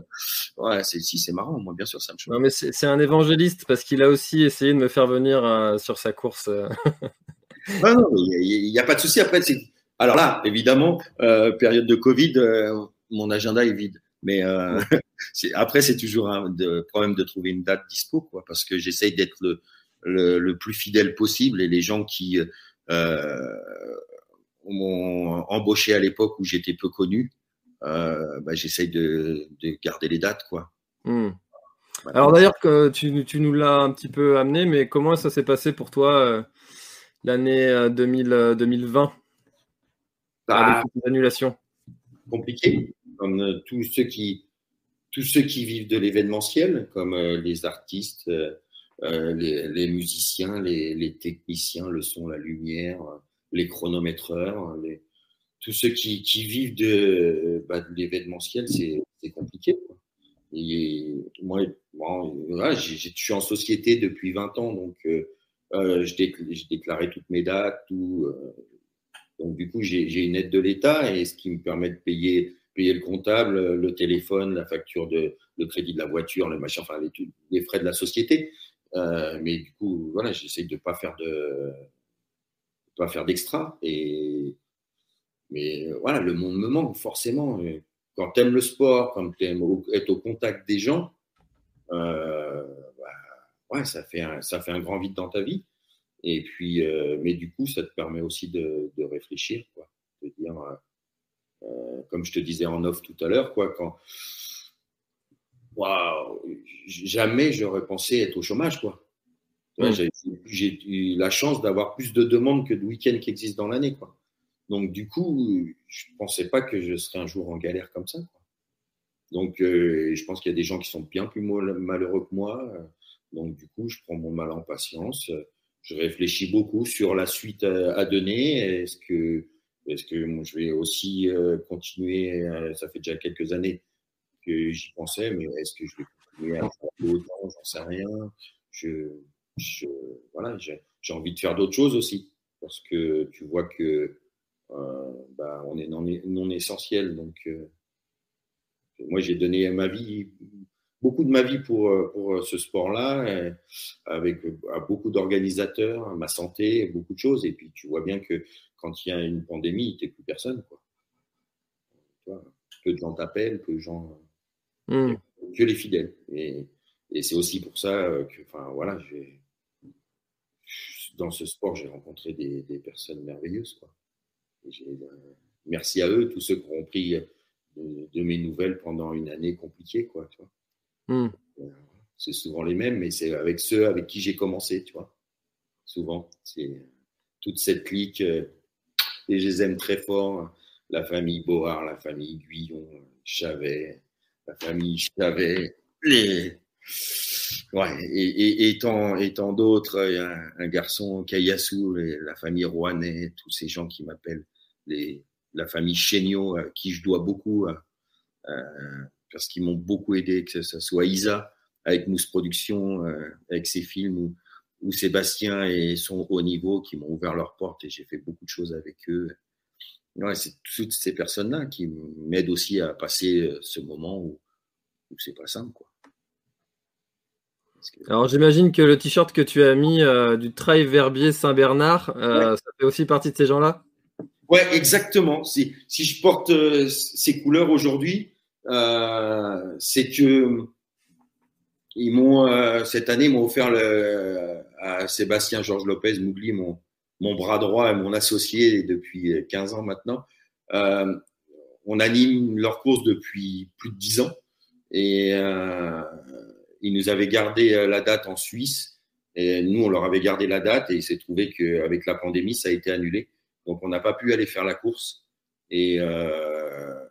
ouais, c'est si, c'est marrant. Moi, bien sûr, ça me choque. Non, mais c'est c'est un évangéliste parce qu'il a aussi essayé de me faire venir sur sa course. Ah non, il n'y a, pas de souci. Après, c'est. Alors là, évidemment, euh, période de Covid, euh, mon agenda est vide. Mais euh, après, c'est toujours un de- problème de trouver une date dispo, quoi, parce que j'essaye d'être le, le, le plus fidèle possible et les gens qui euh, m'ont embauché à l'époque où j'étais peu connu, euh, bah, j'essaye de, de garder les dates, quoi. Hmm. Alors d'ailleurs, que tu, tu nous l'as un petit peu amené, mais comment ça s'est passé pour toi euh, l'année euh, 2000, euh, 2020 Bah, annulations compliqué, comme euh, tous ceux qui tous ceux qui vivent de l'événementiel, comme euh, les artistes, euh, les, les musiciens, les, les techniciens, le son, la lumière, les chronométreurs, les, tous ceux qui, qui vivent de, bah, de l'événementiel, c'est compliqué. Quoi. Et moi, voilà, je suis en société depuis 20 ans, donc euh, je, décl- je déclarais toutes mes dates, tout. euh, donc du coup, j'ai une aide de l'État et ce qui me permet de payer le comptable, le téléphone, la facture de crédit de la voiture, le machin, enfin les, frais de la société. Euh, mais du coup, voilà, de pas faire de pas faire d'extra et mais euh, voilà, le monde me manque forcément. Quand tu aimes le sport, quand tu aimes être au contact des gens, euh, bah, ouais, ça fait ça fait un grand vide dans ta vie. Et puis, euh, mais du coup, ça te permet aussi de, de réfléchir, quoi, de dire, euh, comme je te disais en off tout à l'heure, quoi, quand waouh, jamais j'aurais pensé être au chômage, quoi. Mm. J'ai eu la chance d'avoir plus de demandes que de week-ends qui existent dans l'année, quoi. Donc, du coup, je ne pensais pas que je serais un jour en galère comme ça. Quoi. Donc, euh, je pense qu'il y a des gens qui sont bien plus malheureux que moi. Donc, du coup, je prends mon mal en patience. Je réfléchis beaucoup sur la suite à, donner. Est-ce que, est -ce que je vais aussi euh, continuer Ça fait déjà quelques années que j'y pensais, mais est-ce que je vais continuer à faire autant? J'en sais rien. Je, je voilà, j'ai envie de faire d'autres choses aussi, parce que tu vois que euh, bah, on est non, non essentiel. Donc, euh, moi, j'ai donné ma vie, beaucoup de ma vie pour, euh, pour ce sport-là, avec beaucoup d'organisateurs, ma santé, beaucoup de choses. Et puis, tu vois bien que quand il y a une pandémie, n'y a plus personne. Quoi. peu de gens t'appellent, peu de gens. Hmm. Que les fidèles. Et, et c'est aussi pour ça que, enfin, voilà, dans ce sport, j'ai rencontré des, des, personnes merveilleuses. Quoi. Euh, merci à eux, tous ceux qui ont pris de, mes nouvelles pendant une année compliquée. Quoi, tu vois. Hmm. Euh, c'est souvent les mêmes, mais c'est avec ceux avec qui j'ai commencé, tu vois. Souvent, c'est toute cette clique, euh, et je les aime très fort. La famille Board, la famille Guyon, Chavet, la famille Chavet, les... Ouais, et, et, et tant d'autres, un, garçon, Kayasu, la famille Rouanet, tous ces gens qui m'appellent la famille Chéniaud, à qui je dois beaucoup, euh, euh, parce qu'ils m'ont beaucoup aidé, que ce soit Isa avec Mousse Productions, euh, avec ses films, ou, ou, Sébastien et son haut niveau qui m'ont ouvert leurs portes et j'ai fait beaucoup de choses avec eux. Ouais, c'est toutes ces personnes-là qui m'aident aussi à passer ce moment où, où c'est pas simple. Quoi. Alors j'imagine que le t-shirt que tu as mis du Trail Verbier Saint-Bernard, ça fait aussi partie de ces gens-là? Ouais, exactement. Si, si je porte euh, ces couleurs aujourd'hui, euh, c'est que ils m'ont euh, cette année m'ont offert à Sébastien Georges Lopez Mougli mon bras droit et mon associé depuis 15 ans maintenant. Euh, on anime leur course depuis plus de 10 ans et ils nous avaient gardé la date en Suisse et nous on leur avait gardé la date et il s'est trouvé qu'avec la pandémie ça a été annulé. Donc, on n'a pas pu aller faire la course. Et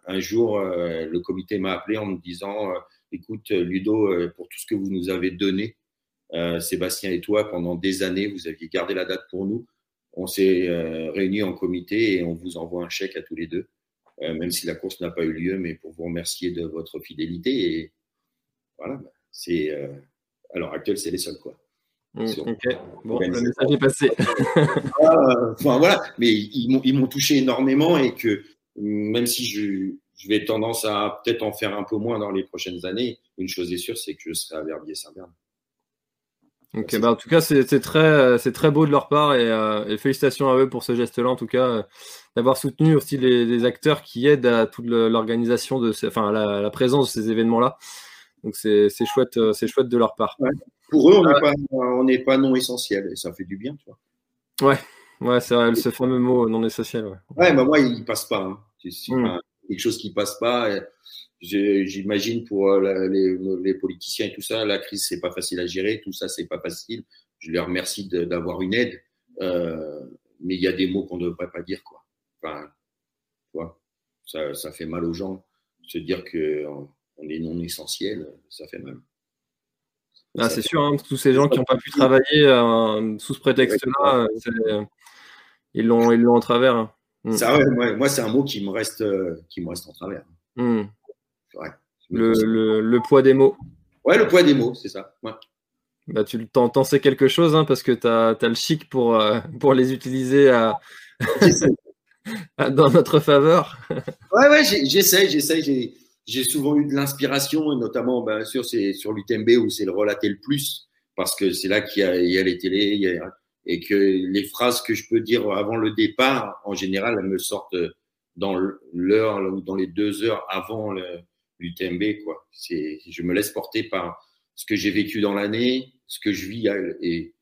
un jour, euh, le comité m'a appelé en me disant euh, Écoute, Ludo, pour tout ce que vous nous avez donné, Sébastien et toi, pendant des années, vous aviez gardé la date pour nous. On s'est réunis en comité et on vous envoie un chèque à tous les deux, même si la course n'a pas eu lieu, mais pour vous remercier de votre fidélité. Et voilà, c'est à l'heure actuelle, c'est les seuls. Quoi. Mmh, ok, bon, le message est passé. Ah, enfin voilà, mais ils m'ont touché énormément et que même si je, je vais tendance à peut-être en faire un peu moins dans les prochaines années, une chose est sûre, c'est que je serai à Verbier-Saint-Bernard. Ok, bah en tout cas, c'est très, très beau de leur part et, euh, et félicitations à eux pour ce geste-là, en tout cas, euh, d'avoir soutenu aussi les, les, acteurs qui aident à toute l'organisation de, enfin, la, la, présence de ces événements-là. Donc c'est chouette, euh, c'est chouette de leur part. Pour eux, on n'est pas, non essentiel et ça fait du bien, tu vois. Ouais, ouais, c'est vrai, ce fameux mot non essentiel. Ouais, ouais bah moi, il passe pas. Hein. C'est hmm. quelque chose qui passe pas. J'imagine pour euh, les, politiciens et tout ça, la crise c'est pas facile à gérer, tout ça c'est pas facile. Je leur remercie d'avoir une aide, euh, mais il y a des mots qu'on ne devrait pas dire quoi. Enfin, ça, ça fait mal aux gens se dire que on est non essentiel, ça fait mal. Ah, c'est sûr, hein, tous ces gens qui n'ont pas pu travailler euh, sous ce prétexte-là, ils l'ont ils en travers. Hein. Mm. Ça, ouais, moi, c'est un mot qui me reste, euh, qui me reste en travers. Mm. Le, le, poids des mots. Ouais, le poids des mots, c'est ça. Bah, tu t'en sais quelque chose hein, parce que tu as, le chic pour, pour les utiliser à... dans notre faveur. ouais, ouais, j'essaie, j'essaie j'ai souvent eu de l'inspiration, et notamment, bien sûr, c'est sur l'UTMB où c'est le relaté le plus, parce que c'est là qu'il y, y, a les télés, et que les phrases que je peux dire avant le départ, en général, elles me sortent dans l'heure ou dans les deux heures avant l'UTMB. Quoi. Je me laisse porter par ce que j'ai vécu dans l'année, ce que je vis, et,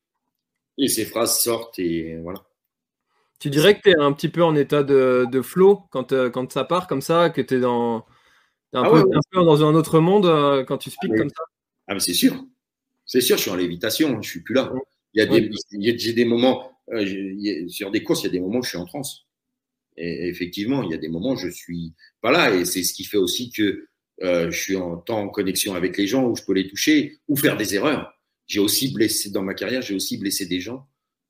et ces phrases sortent, et voilà. Tu dirais que tu es un petit peu en état de, de flow quand, quand ça part comme ça, que tu es dans, un, ah peu, dans un autre monde quand tu speaks comme ça? Ah, mais c'est sûr. C'est sûr, je suis en lévitation, je suis plus là. Il y a des, j'ai des moments, sur des courses, il y a des moments où je suis en transe. Et effectivement, il y a des moments où je suis pas là. Et c'est ce qui fait aussi que euh, je suis en temps en connexion avec les gens, où je peux les toucher ou faire des erreurs. J'ai aussi blessé, dans ma carrière, j'ai aussi blessé des gens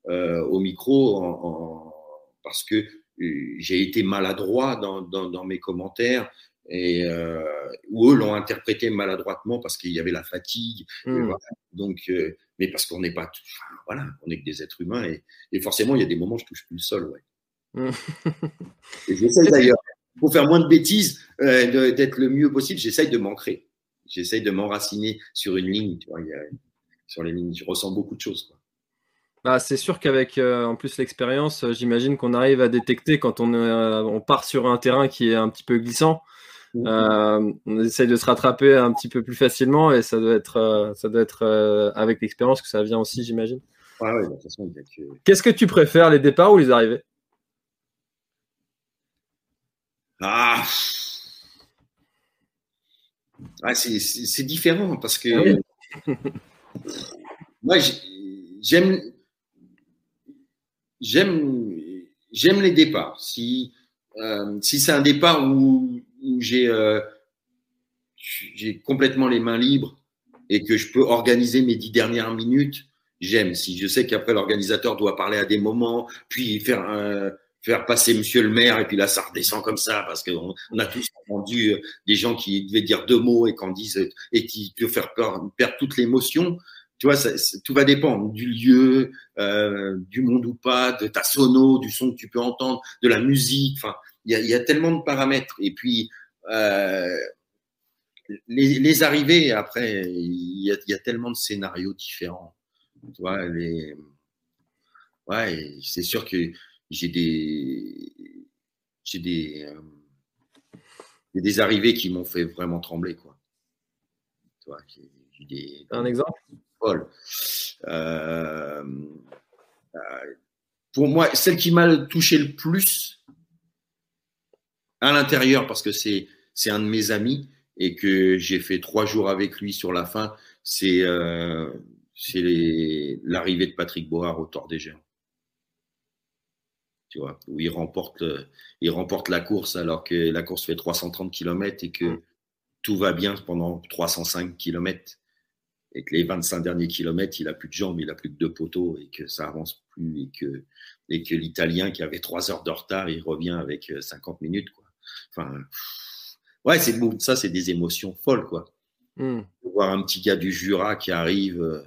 euh, au micro en, en, parce que euh, j'ai été maladroit dans, dans, dans, mes commentaires et euh, où eux l'ont interprété maladroitement parce qu'il y avait la fatigue. Mmh. Voilà. Donc, euh, mais parce qu'on n'est pas, enfin, voilà, on est que des êtres humains et, et, forcément il y a des moments où je touche plus le sol, ouais. et j'essaie d'ailleurs, pour faire moins de bêtises, euh, d'être le mieux possible, j'essaye de m'ancrer. J'essaye de m'enraciner sur une ligne. Tu vois, il y a, sur les lignes, je ressens beaucoup de choses. Quoi. Bah, c'est sûr qu'avec euh, en plus l'expérience, euh, j'imagine qu'on arrive à détecter quand on, euh, on, part sur un terrain qui est un petit peu glissant. Euh, on essaye de se rattraper un petit peu plus facilement et ça doit être, ça doit être avec l'expérience que ça vient aussi, j'imagine. Ouais, ouais, de toute façon, que... Qu'est-ce que tu préfères, les départs ou les arrivées? Ah. ah c'est différent parce que ah moi j'aime j'aime j'aime les départs. Si euh, si c'est un départ où, où j'ai euh, complètement les mains libres et que je peux organiser mes dix dernières minutes, j'aime. Si je sais qu'après l'organisateur doit parler à des moments, puis faire faire passer monsieur le maire et puis là ça redescend comme ça parce qu'on on a tous entendu euh, des gens qui devaient dire deux mots et disent et qui te faire peur, perdre toute l'émotion. Tu vois, tout va dépendre du lieu, euh, du monde ou pas, de ta sono, du son que tu peux entendre, de la musique. Y a, y a, tellement de paramètres. Et puis euh, les, les, arrivées après, il y, a, y a tellement de scénarios différents. Tu vois, les ouais, c'est sûr que j'ai des j'ai des euh, des arrivées qui m'ont fait vraiment trembler quoi. Tu vois, j'ai des un exemple? Paul. Euh, euh, pour moi, celle qui m'a touché le plus à l'intérieur parce que c'est un de mes amis et que j'ai fait trois jours avec lui sur la fin, c'est euh, l'arrivée de Patrick Board au Tour des Géants tu vois, où il remporte, la course alors que la course fait 330 km et que tout va bien pendant 305 km et que les 25 derniers kilomètres, il a plus de jambes, il a plus que deux poteaux et que ça avance plus et que, l'Italien qui avait trois heures de retard, il revient avec 50 minutes, quoi. Enfin, ouais, c'est ça, c'est des émotions folles, quoi. Mm. Voir un petit gars du Jura qui arrive euh,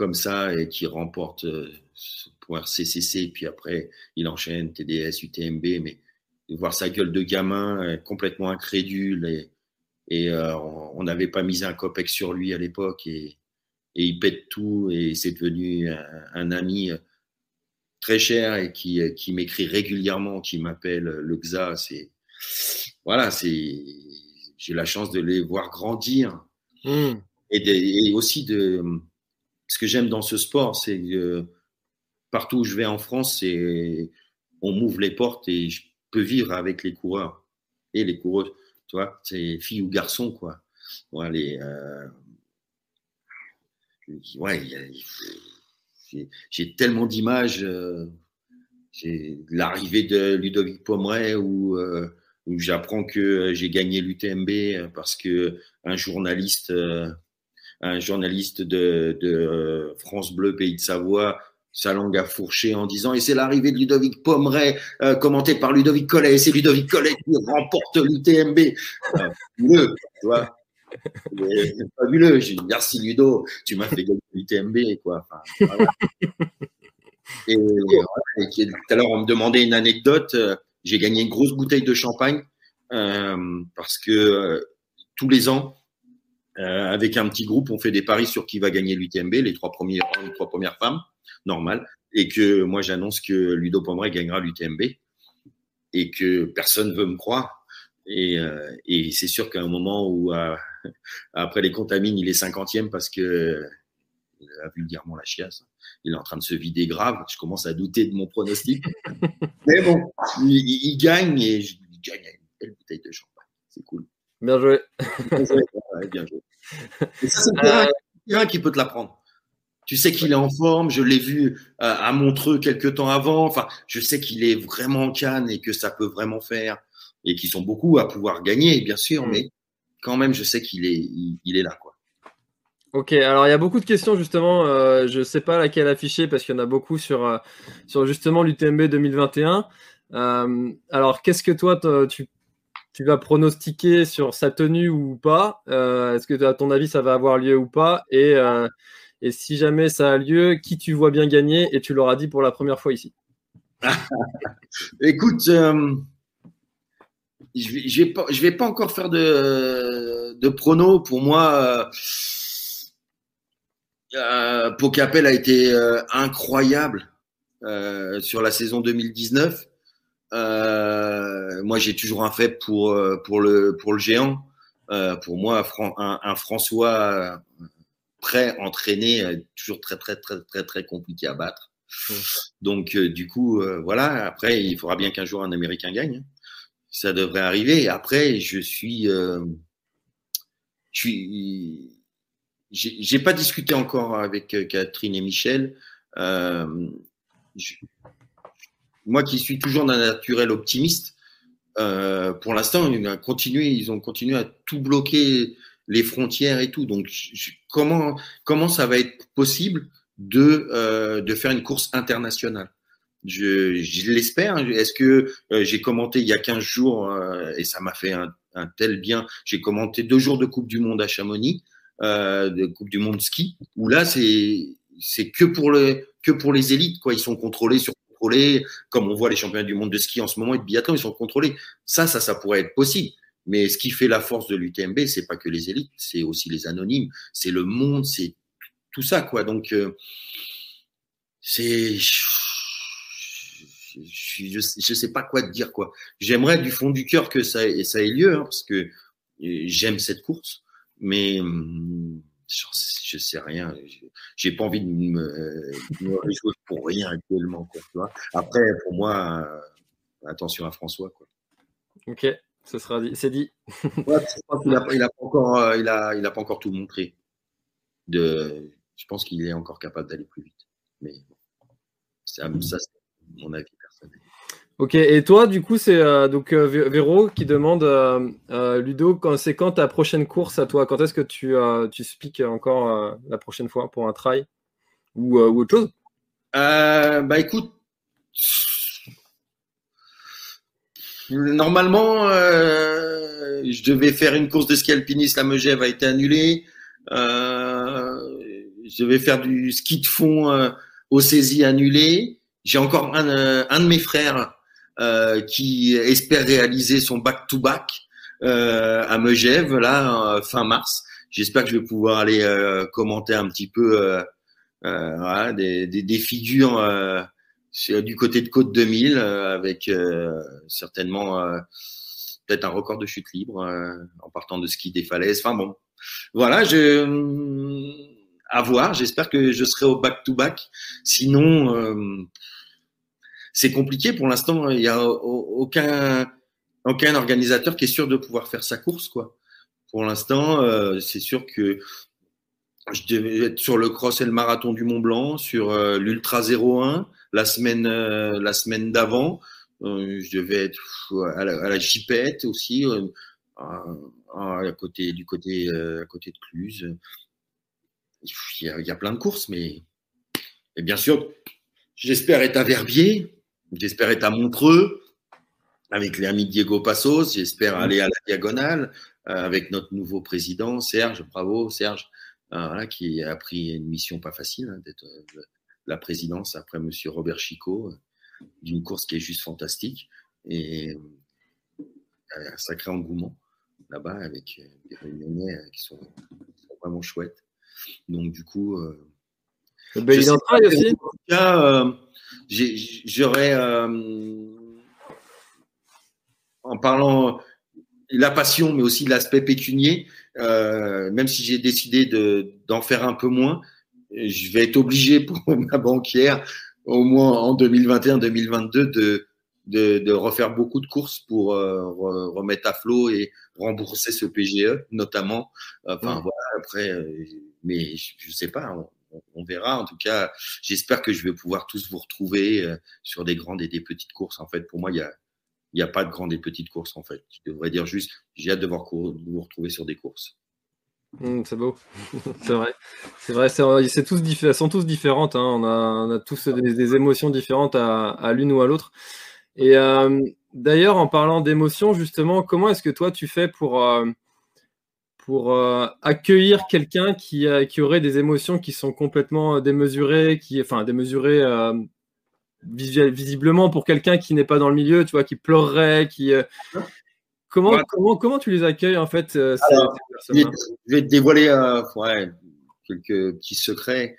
comme ça et qui remporte euh, pour RCCC, puis après il enchaîne TDS, UTMB, mais voir sa gueule de gamin euh, complètement incrédule et, et euh, on n'avait pas mis un copec sur lui à l'époque et, et, il pète tout et c'est devenu un, un, ami très cher et qui, qui m'écrit régulièrement, qui m'appelle le XA. C'est voilà, c'est j'ai la chance de les voir grandir mmh. et, de, et aussi de ce que j'aime dans ce sport, c'est que partout où je vais en France, c'est on m'ouvre les portes et je peux vivre avec les coureurs et les coureuses. Tu vois, c'est filles ou garçons, quoi. Les, euh... ouais j'ai tellement d'images. Euh... L'arrivée de Ludovic Pomeray où, euh, j'apprends que j'ai gagné l'UTMB parce que un journaliste euh, un journaliste de, euh, France Bleu Pays de Savoie sa langue a fourché en disant et c'est l'arrivée de Ludovic Pomeray euh, commenté par Ludovic Collet et c'est Ludovic Collet qui remporte l'UTMB euh, fabuleux j'ai dit merci Ludo. Tu m'as fait gagner l'UTMB quoi. Et, tout à l'heure on me demandait une anecdote. J'ai gagné une grosse bouteille de champagne euh, parce que tous les ans euh, avec un petit groupe, on fait des paris sur qui va gagner l'UTMB, les trois premières, les trois premières femmes, normal. Et que moi, j'annonce que Ludo Pomeray gagnera l'UTMB et que personne veut me croire. Et, euh, et c'est sûr qu'à un moment où, euh, après les contamines, il est cinquantième parce que a vulgairement la chiasse. Il est en train de se vider grave. Je commence à douter de mon pronostic. Mais bon, il, gagne et je, il gagne une belle bouteille de champagne. C'est cool. Bien joué. bien joué. Et ça, c'est le terrain qui peut te l'apprendre. Tu sais qu'il est en forme. Je l'ai vu euh, à Montreux quelques temps avant. Enfin, je sais qu'il est vraiment en canne et que ça peut vraiment faire et qu'ils sont beaucoup à pouvoir gagner, bien sûr, mm. mais quand même, je sais qu'il est, il, est là, quoi. Ok, alors il y a beaucoup de questions justement. Euh, je ne sais pas laquelle afficher parce qu'il y en a beaucoup sur, euh, sur justement l'UTMB 2021. alors, qu'est-ce que toi tu, tu vas pronostiquer sur sa tenue ou pas? Est-ce que à ton avis ça va avoir lieu ou pas? Et et si jamais ça a lieu, qui tu vois bien gagner? Et tu l'auras dit pour la première fois ici. Écoute, je ne vais, pas, je vais pas encore faire de, de prono. Pour moi, euh, euh Pocapel a été euh, incroyable sur la saison 2019. moi, j'ai toujours un fait pour, pour, le, pour le géant. pour moi, un, un François prêt, entraîné, toujours très, très, très, très, très compliqué à battre. Mmh. Donc, euh, du coup, euh, voilà. Après, il faudra bien qu'un jour un Américain gagne. Ça devrait arriver. Après, je suis, je suis, j'ai pas discuté encore avec Catherine et Michel. moi qui suis toujours d'un naturel optimiste, pour l'instant, ils ont continué, ils ont continué à tout bloquer les frontières et tout. Donc, comment, comment ça va être possible de, euh, de faire une course internationale? Je, je l'espère. Est-ce que euh, j'ai commenté il y a 15 jours euh, et ça m'a fait un, un, tel bien J'ai commenté deux jours de Coupe du Monde à Chamonix, euh, de Coupe du Monde ski, où là c'est c'est que pour le que pour les élites quoi. Ils sont contrôlés sur contrôlés, comme on voit les championnats du monde de ski en ce moment et de biathlon, ils sont contrôlés. Ça, ça, ça pourrait être possible. Mais ce qui fait la force de l'UTMB, c'est pas que les élites, c'est aussi les anonymes, c'est le monde, c'est tout ça, quoi. Donc, euh, c'est. Je, ne sais pas quoi te dire, quoi. J'aimerais du fond du cœur que ça, ça ait lieu, hein, parce que euh, j'aime cette course, mais je sais rien. J'ai pas envie de me, me réjouir pour rien actuellement, quoi, tu vois. Après, pour moi, attention à François, quoi. Ok. Ce sera dit. C'est dit. il n'a pas encore, euh, il a, il a pas encore tout montré. De, je pense qu'il est encore capable d'aller plus vite. Mais ça, ça c'est mon avis. Ok, et toi, du coup, c'est euh, donc euh, Véro qui demande Ludo, quand c'est quand ta prochaine course à toi? Quand est-ce que tu, tu speaks encore la prochaine fois pour un try ou, autre chose? Bah écoute, Normalement, euh, je devais faire une course de ski alpiniste. La Megève a été annulée. Euh, je devais faire du ski de fond euh, au saisie annulé. J'ai encore un, euh, un, de mes frères euh, qui espère réaliser son back-to-back euh, à Megève, là, fin mars. J'espère que je vais pouvoir aller commenter un petit peu voilà, des, des, des, figures du côté de Côte 2000 euh, avec euh, certainement euh, peut-être un record de chute libre en partant de ski des falaises. Enfin bon, voilà, je à voir. J'espère que je serai au back to back. Sinon, c'est compliqué pour l'instant. Il n'y a aucun organisateur qui est sûr de pouvoir faire sa course quoi. Pour l'instant, c'est sûr que je devais être sur le cross et le marathon du Mont Blanc, sur l'Ultra 01, la semaine, euh, semaine d'avant, euh, je devais être à la, à Gipette aussi, euh, à, côté du côté à côté de Cluse. Il y, a, il y a plein de courses, mais et bien sûr, j'espère être à Verbier, j'espère être à Montreux avec les amis Diego Passos, j'espère mmh. aller à la diagonale avec notre nouveau président Serge, bravo Serge, voilà, qui a pris une mission pas facile hein, d'être la présidence après Monsieur Robert Chicot, euh, d'une course qui est juste fantastique et euh, un sacré engouement là-bas avec euh, des réunionnais qui sont, vraiment chouettes. Donc du coup, ben, il en aussi. En j'aurais en parlant la passion, mais aussi l'aspect pécunier, même si j'ai décidé d'en faire un peu moins, je vais être obligé pour ma banquière, au moins en 2021-2022, de, de, de, refaire beaucoup de courses pour euh, remettre à flot et rembourser ce PGE, notamment. Enfin, voilà, après, euh, mais je, ne sais pas, on, verra. En tout cas, j'espère que je vais pouvoir tous vous retrouver euh, sur des grandes et des petites courses. En fait, pour moi, il n'y a pas de grandes et petites courses, en fait. Je devrais dire juste, j'ai hâte de, vous retrouver sur des courses. Mmh, c'est beau, c'est vrai. C'est vrai, c'est, elles sont tous différentes. Hein. On, a, tous des, émotions différentes à, l'une ou à l'autre. Et euh, d'ailleurs, en parlant d'émotions, justement, comment est-ce que toi tu fais pour, euh, pour euh, accueillir quelqu'un qui, qui aurait des émotions qui sont complètement démesurées, qui, enfin démesurées visiblement pour quelqu'un qui n'est pas dans le milieu, tu vois, qui pleurerait, qui Comment, comment, comment tu les accueilles en fait euh, je, vais, te dévoiler euh, quelques petits secrets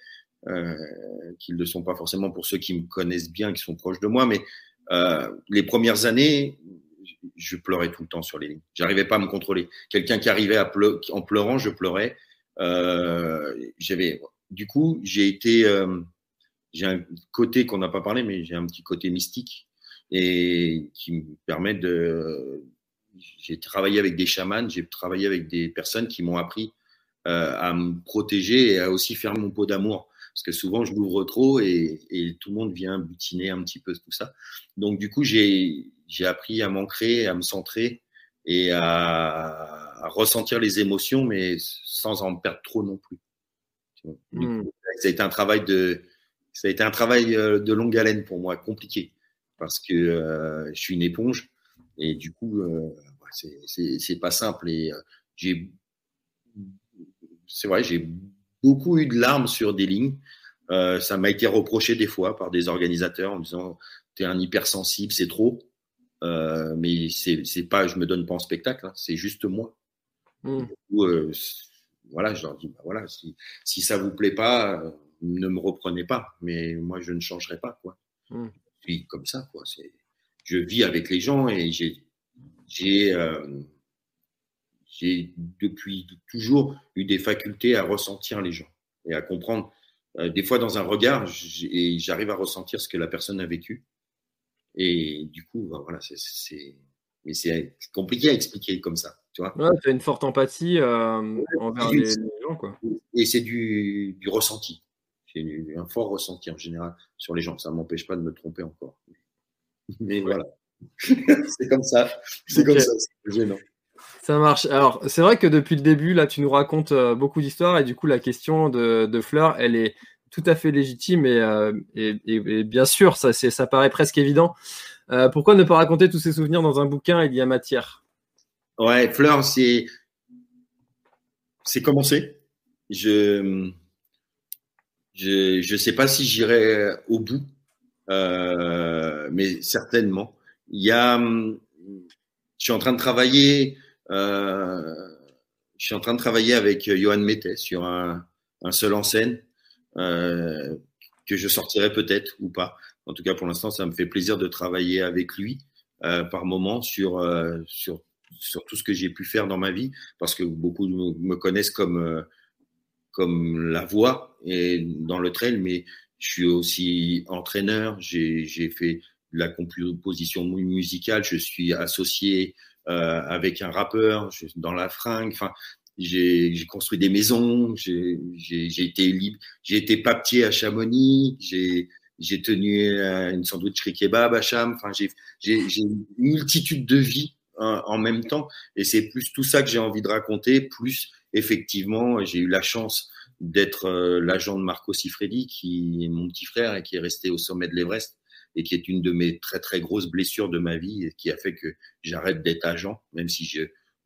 euh, qui ne sont pas forcément pour ceux qui me connaissent bien, qui sont proches de moi, mais les premières années, je pleurais tout le temps sur les lignes. J'arrivais pas à me contrôler. Quelqu'un qui arrivait en pleurant, je pleurais. J'avais, du coup, j'ai été, j'ai un côté qu'on n'a pas parlé, mais j'ai un petit côté mystique et qui me permet de j'ai travaillé avec des chamans, j'ai travaillé avec des personnes qui m'ont appris euh, à me protéger et à aussi faire mon pot d'amour. Parce que souvent, je l'ouvre trop et, tout le monde vient butiner un petit peu tout ça. Donc, du coup, j'ai appris à m'ancrer, à me centrer et à, à, ressentir les émotions, mais sans en perdre trop non plus. Mmh. Ça a été un travail de, ça a été un travail euh, de longue haleine pour moi, compliqué, parce que euh, je suis une éponge et du coup, euh, c'est pas simple. Et euh, j'ai, c'est vrai, j'ai beaucoup eu de larmes sur des lignes. Ça m'a été reproché des fois par des organisateurs en me disant t'es un hypersensible, c'est trop. Euh, mais c'est pas, je me donne pas en spectacle, hein, c'est juste moi. Mmh. Coup, euh, voilà, je leur dis, bah, voilà, si, si ça vous plaît pas, ne me reprenez pas. Mais moi, je ne changerai pas, quoi. Mmh. Je comme ça, quoi. C'est, je vis avec les gens et j'ai j'ai euh, j'ai depuis toujours eu des facultés à ressentir les gens et à comprendre. Euh, des fois, dans un regard, et j'arrive à ressentir ce que la personne a vécu. Et du coup, bah, voilà, c'est mais c'est compliqué à expliquer comme ça. Tu vois ouais, as une forte empathie euh, envers les, gens. Quoi. Et c'est du, du, ressenti. J'ai un fort ressenti en général sur les gens. Ça ne m'empêche pas de me tromper encore. Mais voilà. c'est comme ça. C'est comme ça. C'est gênant. Ça marche. Alors, c'est vrai que depuis le début, là, tu nous racontes euh, beaucoup d'histoires et du coup, la question de, de, Fleur, elle est tout à fait légitime et, euh, et, bien sûr, ça, ça paraît presque évident. Euh, pourquoi ne pas raconter tous ces souvenirs dans un bouquin Il y a matière? Ouais, Fleur, c'est c'est commencé. Je je je sais pas si j'irai au bout, euh, mais certainement. Il y a, je suis en train de travailler, je suis en train de travailler avec Johan Mettet sur un seul en scène euh, que je sortirai peut-être ou pas. En tout cas, pour l'instant, ça me fait plaisir de travailler avec lui euh, par moment sur euh, sur sur tout ce que j'ai pu faire dans ma vie, parce que beaucoup me connaissent comme comme la voix et dans le trail, mais je suis aussi entraîneur. J'ai fait la composition musicale, je suis associé avec un rappeur dans la fringue. J'ai construit des maisons, j'ai été libre, j'ai été papetier à Chamonix, j'ai tenu une sandwicherie kebab à Cham. Enfin, j'ai une multitude de vies hein, en même temps, et c'est plus tout ça que j'ai envie de raconter. Plus effectivement, j'ai eu la chance d'être euh, l'agent de Marco Sifredi, qui est mon petit frère et qui est resté au sommet de l'Everest et qui est une de mes très très grosses blessures de ma vie et qui a fait que j'arrête d'être agent, même si je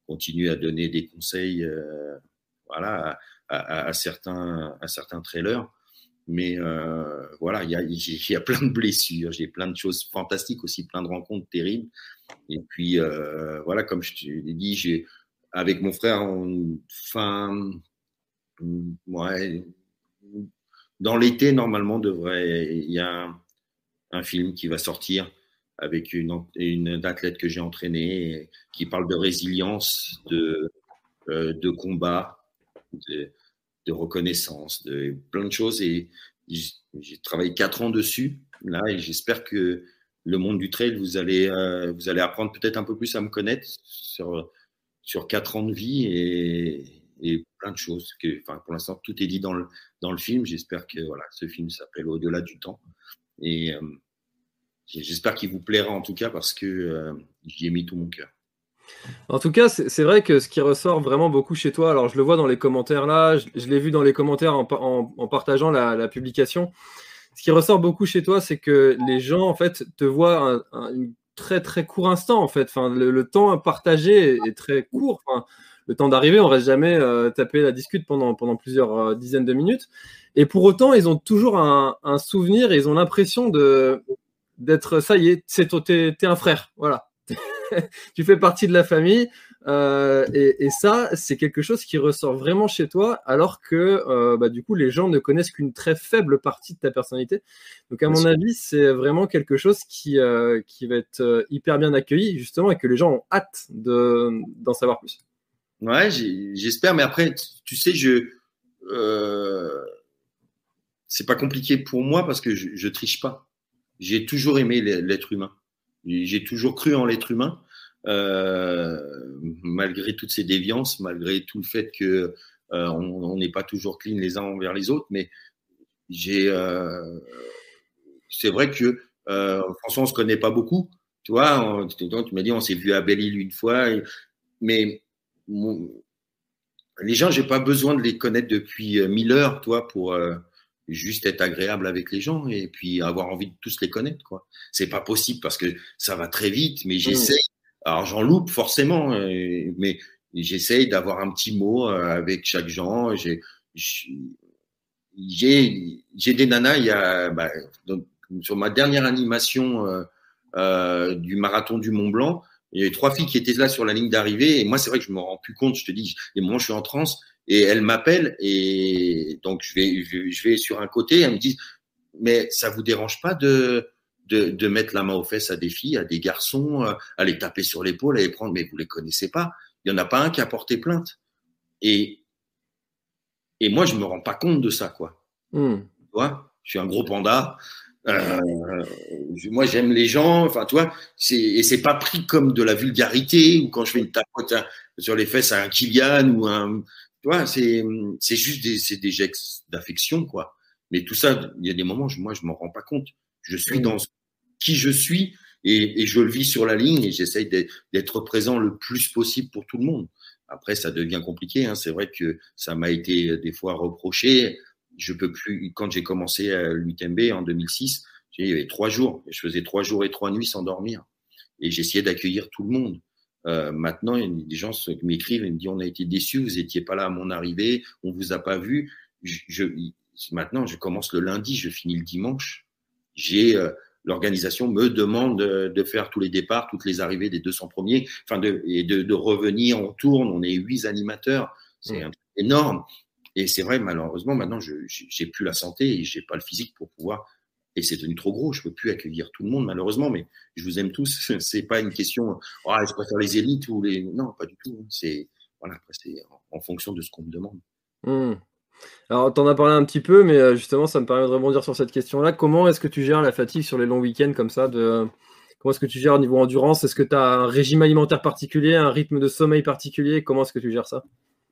continue à donner des conseils, euh, voilà, à, certains à certains trailers. Mais euh, voilà, il y a, y a plein de blessures, j'ai plein de choses fantastiques aussi, plein de rencontres terribles. Et puis euh, voilà, comme je t'ai dit, j'ai avec mon frère fin, ouais, dans l'été normalement il y a un film qui va sortir avec une, une athlète que j'ai entraînée qui parle de résilience, de, euh, de combat, de reconnaissance, de plein de choses. Et j'ai travaillé quatre ans dessus, là, et j'espère que le monde du trail, vous allez, euh, vous allez apprendre peut-être un peu plus à me connaître sur, sur quatre ans de vie et, et plein de choses. Que, enfin, pour l'instant, tout est dit dans le, dans le film. J'espère que voilà, ce film s'appelle Au-delà du temps. Et euh, j'espère qu'il vous plaira en tout cas parce que euh, j'y ai mis tout mon cœur. En tout cas, c'est vrai que ce qui ressort vraiment beaucoup chez toi, alors je le vois dans les commentaires là, je, l'ai vu dans les commentaires en, partageant la, publication. Ce qui ressort beaucoup chez toi, c'est que les gens en fait te voient un, très très court instant en fait. Enfin, le, temps partagé est, très court. Le temps d'arriver, on reste jamais euh, tapé la discute pendant, pendant plusieurs euh, dizaines de minutes. Et pour autant, ils ont toujours un, un souvenir et ils ont l'impression de d'être ça y est, c'est t'es un frère, voilà. tu fais partie de la famille. Euh, et, ça, c'est quelque chose qui ressort vraiment chez toi, alors que euh, bah, du coup, les gens ne connaissent qu'une très faible partie de ta personnalité. Donc, à mon avis, c'est vraiment quelque chose qui, euh, qui va être hyper bien accueilli, justement, et que les gens ont hâte d'en savoir plus. Ouais, j'espère, mais après, tu sais, je. c'est pas compliqué pour moi parce que je, je triche pas. J'ai toujours aimé l'être humain. J'ai toujours cru en l'être humain, euh, malgré toutes ces déviances, malgré tout le fait que euh, on n'est pas toujours clean les uns envers les autres, mais j'ai, euh, c'est vrai que François, on se connaît pas beaucoup, tu tu m'as dit, on s'est vu à Belle-Île une fois, mais les gens, j'ai pas besoin de les connaître depuis mille heures, toi, pour juste être agréable avec les gens et puis avoir envie de tous les connaître quoi. C'est pas possible parce que ça va très vite mais mmh. j'essaye alors j'en loupe forcément euh, mais j'essaye d'avoir un petit mot euh, avec chaque gens, j'ai j'ai j'ai des nanas il y a bah, donc, sur ma dernière animation euh, euh, du marathon du Mont Blanc, il y avait trois filles qui étaient là sur la ligne d'arrivée et moi c'est vrai que je me rends plus compte, je te dis, les moments je suis en transe et elle m'appelle et donc je vais, je, vais sur un côté, elle me dit, mais ça vous dérange pas de, de, de, mettre la main aux fesses à des filles, à des garçons, euh, à les taper sur l'épaule, à les prendre, mais vous les connaissez pas. Il y en a pas un qui a porté plainte. Et, et moi, je me rends pas compte de ça, quoi. Hmm. Tu vois, je suis un gros panda. Euh, moi, j'aime les gens. Enfin, tu vois, et c'est pas pris comme de la vulgarité ou quand je fais une tapote sur les fesses à un Kylian ou un, vois, c'est, c'est juste des, c'est des gestes d'affection, quoi. Mais tout ça, il y a des moments, je, moi, je m'en rends pas compte. Je suis dans qui je suis et, et je le vis sur la ligne et j'essaye d'être présent le plus possible pour tout le monde. Après, ça devient compliqué. Hein. C'est vrai que ça m'a été des fois reproché. Je peux plus. Quand j'ai commencé à l'UTMB en 2006, il y avait trois jours. Je faisais trois jours et trois nuits sans dormir. Et j'essayais d'accueillir tout le monde. Euh, maintenant, il y a des gens qui m'écrivent et me disent on a été déçus, vous n'étiez pas là à mon arrivée, on vous a pas vu. Je, maintenant, je commence le lundi, je finis le dimanche. J'ai euh, l'organisation me demande de, faire tous les départs, toutes les arrivées des 200 premiers, enfin de, et de, de revenir. On tourne, on est huit animateurs, c'est mmh. énorme. Et c'est vrai, malheureusement, maintenant, je j'ai plus la santé et j'ai pas le physique pour pouvoir et c'est devenu trop gros. Je peux plus accueillir tout le monde, malheureusement, mais je vous aime tous. C'est pas une question, oh, je préfère les élites ou les. Non, pas du tout. C'est voilà, c'est en, fonction de ce qu'on me demande. Hmm. Alors, tu en as parlé un petit peu, mais euh, justement, ça me permet de rebondir sur cette question-là. Comment est-ce que tu gères la fatigue sur les longs week-ends comme ça de... Comment est-ce que tu gères au niveau endurance? Est-ce que tu as un régime alimentaire particulier, un rythme de sommeil particulier? Comment est-ce que tu gères ça?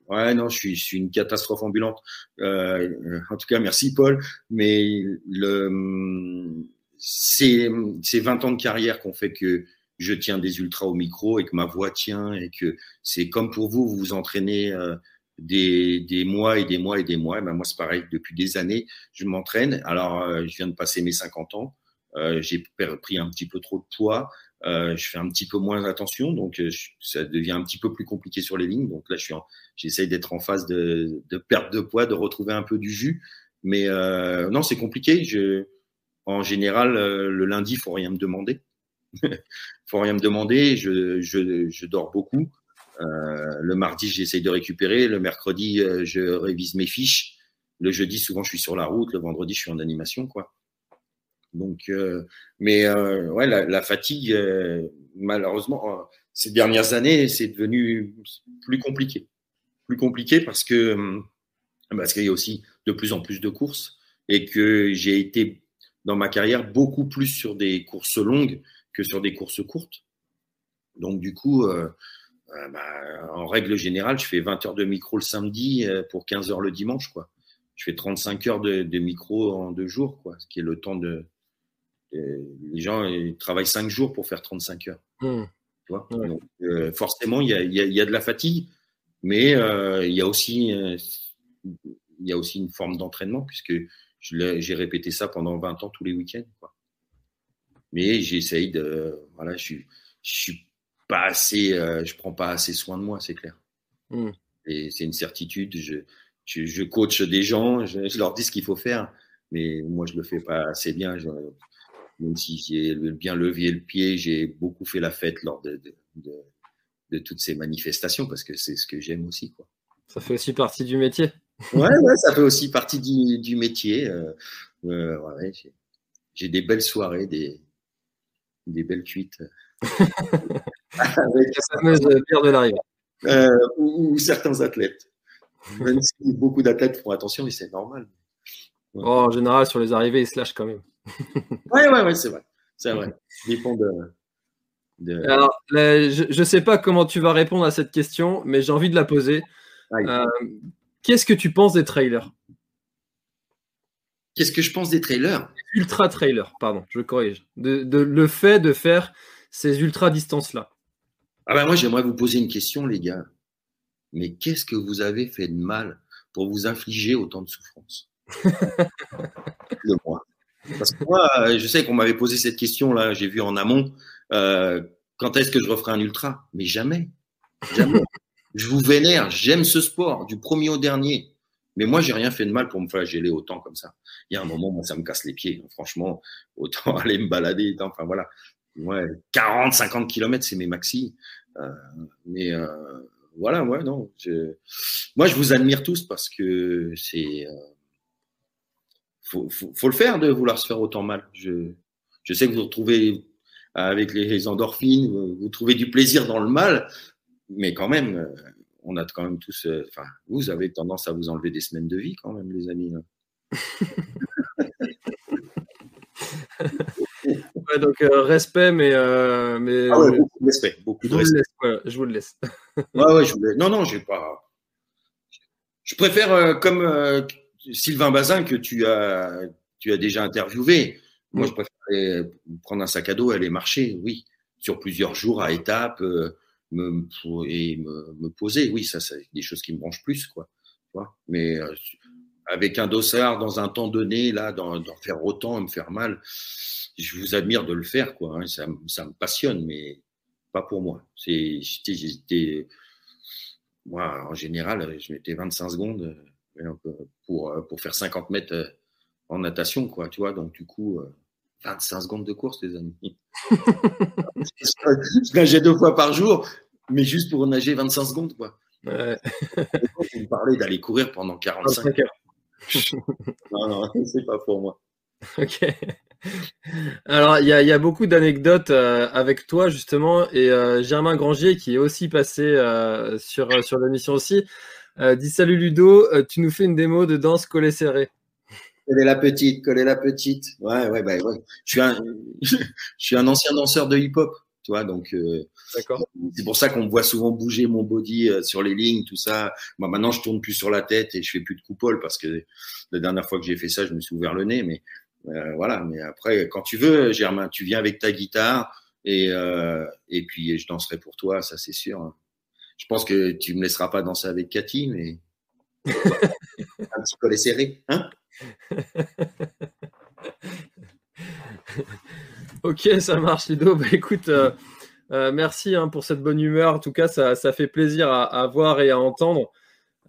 Ouais, non, je suis, je suis une catastrophe ambulante. Euh, en tout cas, merci Paul. Mais le, c'est, c'est 20 ans de carrière qu'on fait que je tiens des ultras au micro et que ma voix tient et que c'est comme pour vous, vous vous entraînez euh, des, des mois et des mois et des mois. Et ben moi, c'est pareil. Depuis des années, je m'entraîne. Alors, euh, je viens de passer mes 50 ans. Euh, j'ai pris un petit peu trop de poids. Euh, je fais un petit peu moins attention, donc euh, ça devient un petit peu plus compliqué sur les lignes. Donc là, j'essaye d'être en phase de, perte de poids, de retrouver un peu du jus. Mais euh, non, c'est compliqué. En général, le lundi, faut rien me demander. faut rien me demander. Je, je, dors beaucoup. Le mardi, j'essaye de récupérer. Le mercredi, je révise mes fiches. Le jeudi, souvent, je suis sur la route. Le vendredi, je suis en animation, quoi. Donc, euh, mais euh, ouais, la, fatigue, euh, malheureusement, ces dernières années, c'est devenu plus compliqué. Plus compliqué parce que parce qu'il y a aussi de plus en plus de courses et que j'ai été dans ma carrière beaucoup plus sur des courses longues que sur des courses courtes. Donc du coup, bah, en règle générale, je fais 20 heures de micro le samedi pour 15 heures le dimanche. Quoi. Je fais 35 heures de, de micro en deux jours, quoi, ce qui est le temps de... les gens ils travaillent 5 jours pour faire 35 heures. Mmh. Tu vois Donc, forcément, il y a, y, a, y a, de la fatigue, mais il y a aussi il y a aussi une forme d'entraînement puisque j'ai répété ça pendant 20 ans tous les week-ends. Mais j'essaye de. Voilà, je, je suis pas assez. Euh, je prends pas assez soin de moi, c'est clair. Mm. Et c'est une certitude. Je, je, je, coach des gens, je, je leur dis ce qu'il faut faire, mais moi, je le fais pas assez bien. Je, même si j'ai bien levé le pied, j'ai beaucoup fait la fête lors de, de, de, de toutes ces manifestations parce que c'est ce que j'aime aussi. Quoi. Ça fait aussi partie du métier. Ouais, ouais, ça fait aussi partie du, du métier. Euh, euh, ouais, j'ai des belles soirées, des, des belles cuites. Avec la fameuse bière de l'arrivée. Euh, ou, ou, certains athlètes. Même si beaucoup d'athlètes font attention, mais c'est normal. Ouais. Oh, en général, sur les arrivées, ils se lâchent quand même. ouais, ouais, ouais, c'est vrai. C'est vrai. Dépend de. de... Alors, là, je ne sais pas comment tu vas répondre à cette question, mais j'ai envie de la poser. Euh, Qu'est-ce que tu penses des trailers? Qu'est-ce que je pense des trailers? Ultra trailers, pardon, je corrige. De, de, le fait de faire ces ultra distances-là. Ah ben moi, j'aimerais vous poser une question, les gars. Mais qu'est-ce que vous avez fait de mal pour vous infliger autant de souffrance? De moi Parce que moi, je sais qu'on m'avait posé cette question-là, j'ai vu en amont. Euh, quand est-ce que je referai un ultra? Mais jamais. Jamais. je vous vénère, j'aime ce sport, du premier au dernier. Mais moi, j'ai rien fait de mal pour me flageller autant comme ça. Il y a un moment, moi, ça me casse les pieds. Franchement, autant aller me balader. Enfin, voilà. Ouais, 40, 50 kilomètres, c'est mes maxi. Euh, mais euh, voilà, ouais, non. Je... Moi, je vous admire tous parce que c'est. Euh, faut, faut, faut, le faire de vouloir se faire autant mal. Je, je sais que vous retrouvez avec les endorphines, vous, vous trouvez du plaisir dans le mal, mais quand même, on a quand même tous. Enfin, vous avez tendance à vous enlever des semaines de vie quand même, les amis. ouais, donc euh, respect, mais, euh, mais ah ouais, beaucoup de respect, beaucoup de je respect. Vous laisse, je vous le laisse. ouais, je voulais... Non, non, j'ai pas. Je préfère euh, comme euh, Sylvain Bazin que tu as, tu as déjà interviewé. Moi, je préfère aller prendre un sac à dos, aller marcher, oui, sur plusieurs jours à étapes me, et me, me, poser. Oui, ça, c'est des choses qui me branchent plus, quoi. Mais euh, avec un dossard dans un temps donné, là, d'en faire autant, me faire mal, je vous admire de le faire, quoi. Hein, ça, ça, me passionne, mais pas pour moi. J'étais, moi, en général, je mettais 25 secondes pour, pour faire 50 mètres en natation, quoi, tu vois. Donc, du coup, 25 secondes de course, les amis. je nageais deux fois par jour, mais juste pour nager 25 secondes, quoi. Ouais. Vous me parlez d'aller courir pendant 45 heures. non, non, c'est pas pour moi. Ok. Alors, il y, y, a beaucoup d'anecdotes euh, avec toi, justement, et euh, Germain Grangier, qui est aussi passé euh, sur, sur l'émission aussi, dit Salut Ludo, tu nous fais une démo de danse collée serrée. Coller la petite, coller la petite. Ouais, ouais, bah, ouais. Je suis un, je suis un ancien danseur de hip-hop, tu vois, donc euh, c'est pour ça qu'on me voit souvent bouger mon body euh, sur les lignes, tout ça. Moi, maintenant, je tourne plus sur la tête et je fais plus de coupole parce que la dernière fois que j'ai fait ça, je me suis ouvert le nez. Mais euh, voilà. Mais après, quand tu veux, Germain, tu viens avec ta guitare et euh, et puis je danserai pour toi, ça c'est sûr. Je pense que tu me laisseras pas danser avec Cathy, mais un petit collet serré, hein? Ok, ça marche, Ludo. Bah, écoute, euh, euh, merci hein, pour cette bonne humeur. En tout cas, ça, ça fait plaisir à, à, voir et à entendre.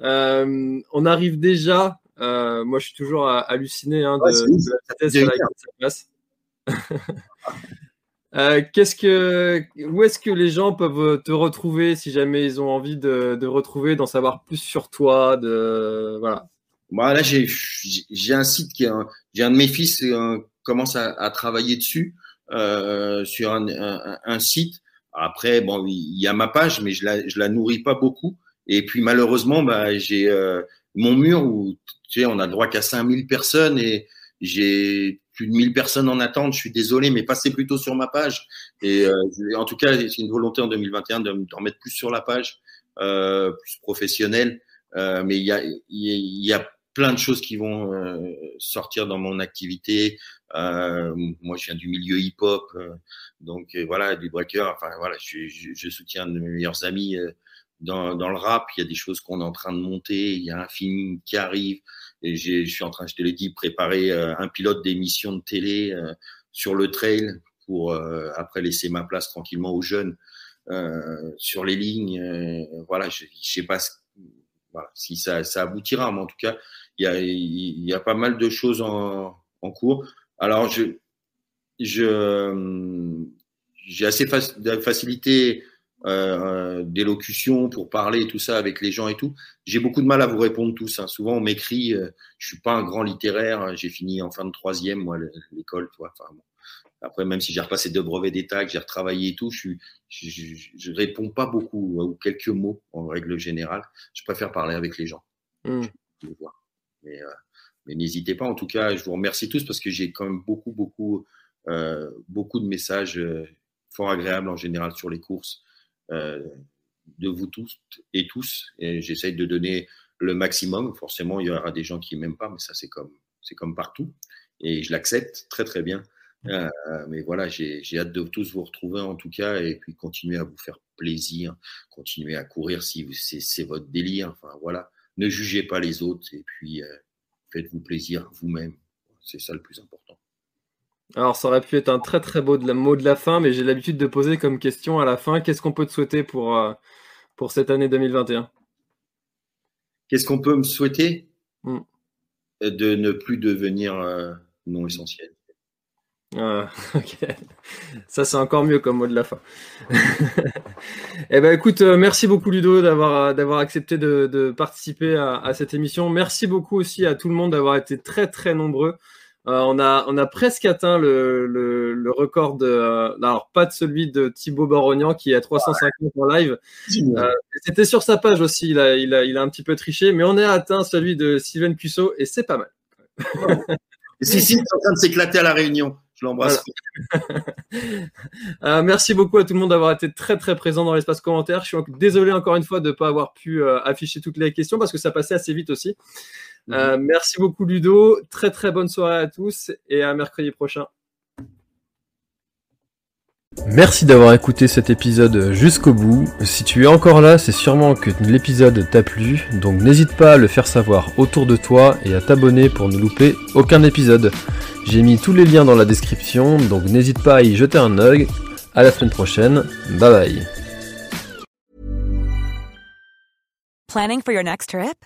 Euh, on arrive déjà. moi, je suis toujours halluciné hein, de, ouais, de, la vitesse à laquelle ça passe. Euh, qu'est-ce que, où est-ce que les gens peuvent te retrouver si jamais ils ont envie de, de retrouver, d'en savoir plus sur toi, de voilà. Moi, là, j'ai, j'ai un site qui est un, j'ai un de mes fils qui euh, commence à, à, travailler dessus euh, sur un, un, un, site. Après, bon, il y a ma page, mais je la, je la nourris pas beaucoup. Et puis malheureusement, bah, j'ai, euh, mon mur où tu sais, on a droit qu'à 5000 personnes et j'ai plus de 1000 personnes en attente. Je suis désolé, mais passez plutôt sur ma page. Et euh, en tout cas, c'est une volonté en 2021 de me remettre plus sur la page, euh, plus professionnelle. Euh, mais il y a, il y a plein de choses qui vont euh, sortir dans mon activité. Euh, moi, je viens du milieu hip-hop, euh, donc voilà, du breaker. Enfin voilà, je, je, je, soutiens de mes meilleurs amis dans, dans, le rap. Il y a des choses qu'on est en train de monter. Il y a un film qui arrive. Je suis en train, je te l'ai dit, préparer un pilote d'émission de télé sur le trail pour après laisser ma place tranquillement aux jeunes sur les lignes. voilà, je, je sais pas si ça, ça aboutira, mais en tout cas, il y a, pas mal de choses en, cours. Alors, je, j'ai assez de facilité euh, d'élocution pour parler tout ça avec les gens et tout. J'ai beaucoup de mal à vous répondre tous. Hein. Souvent, on m'écrit. Euh, je suis pas un grand littéraire. J'ai fini en fin de troisième, moi, l'école. Enfin, bon. Après, même si j'ai repassé deux brevets d'État, que j'ai retravaillé et tout, je, je, je, je, réponds pas beaucoup ou quelques mots en règle générale. Je préfère parler avec les gens. Mmh. Mais, euh, mais n'hésitez pas. En tout cas, je vous remercie tous parce que j'ai quand même beaucoup, beaucoup, euh, beaucoup de messages euh, fort agréables en général sur les courses euh, de vous tous et tous. Et j'essaye de donner le maximum. Forcément, il y aura des gens qui m'aiment pas, mais ça, c'est comme, c'est comme partout. Et je l'accepte très, très bien. Euh, mais voilà, j'ai hâte de tous vous retrouver en tout cas et puis continuer à vous faire plaisir, continuer à courir si c'est votre délire. Enfin voilà, ne jugez pas les autres et puis euh, faites-vous plaisir vous-même. C'est ça le plus important. Alors, ça aurait pu être un très très beau de la, mot de la fin, mais j'ai l'habitude de poser comme question à la fin qu'est-ce qu'on peut te souhaiter pour, euh, pour cette année 2021 Qu'est-ce qu'on peut me souhaiter? Hmm. De ne plus devenir euh, non essentiel. Ah, ok. Ça, c'est encore mieux comme mot de la fin. eh ben, écoute, euh, merci beaucoup Ludo d'avoir d'avoir accepté de, de participer à, à, cette émission. Merci beaucoup aussi à tout le monde d'avoir été très très nombreux. Euh, on a on a presque atteint le, le, le record de euh, alors pas de celui de Thibaut Barognan qui est à 350 en live. Euh, C'était sur sa page aussi. Il a, il a il a un petit peu triché, mais on a atteint celui de Sylvain Cusso et c'est pas mal. si si, c'est en train de s'éclater à la Réunion. Je l'embrasse. merci beaucoup à tout le monde d'avoir été très très présent dans l'espace commentaire. Je suis désolé encore une fois de ne pas avoir pu afficher toutes les questions parce que ça passait assez vite aussi. Euh, mhm. merci beaucoup Ludo. Très très bonne soirée à tous et à mercredi prochain. Merci d'avoir écouté cet épisode jusqu'au bout. Si tu es encore là, c'est sûrement que l'épisode t'a plu, donc n'hésite pas à le faire savoir autour de toi et à t'abonner pour ne louper aucun épisode. J'ai mis tous les liens dans la description, donc n'hésite pas à y jeter un œil. À la semaine prochaine. Bye bye. Planning for your next trip?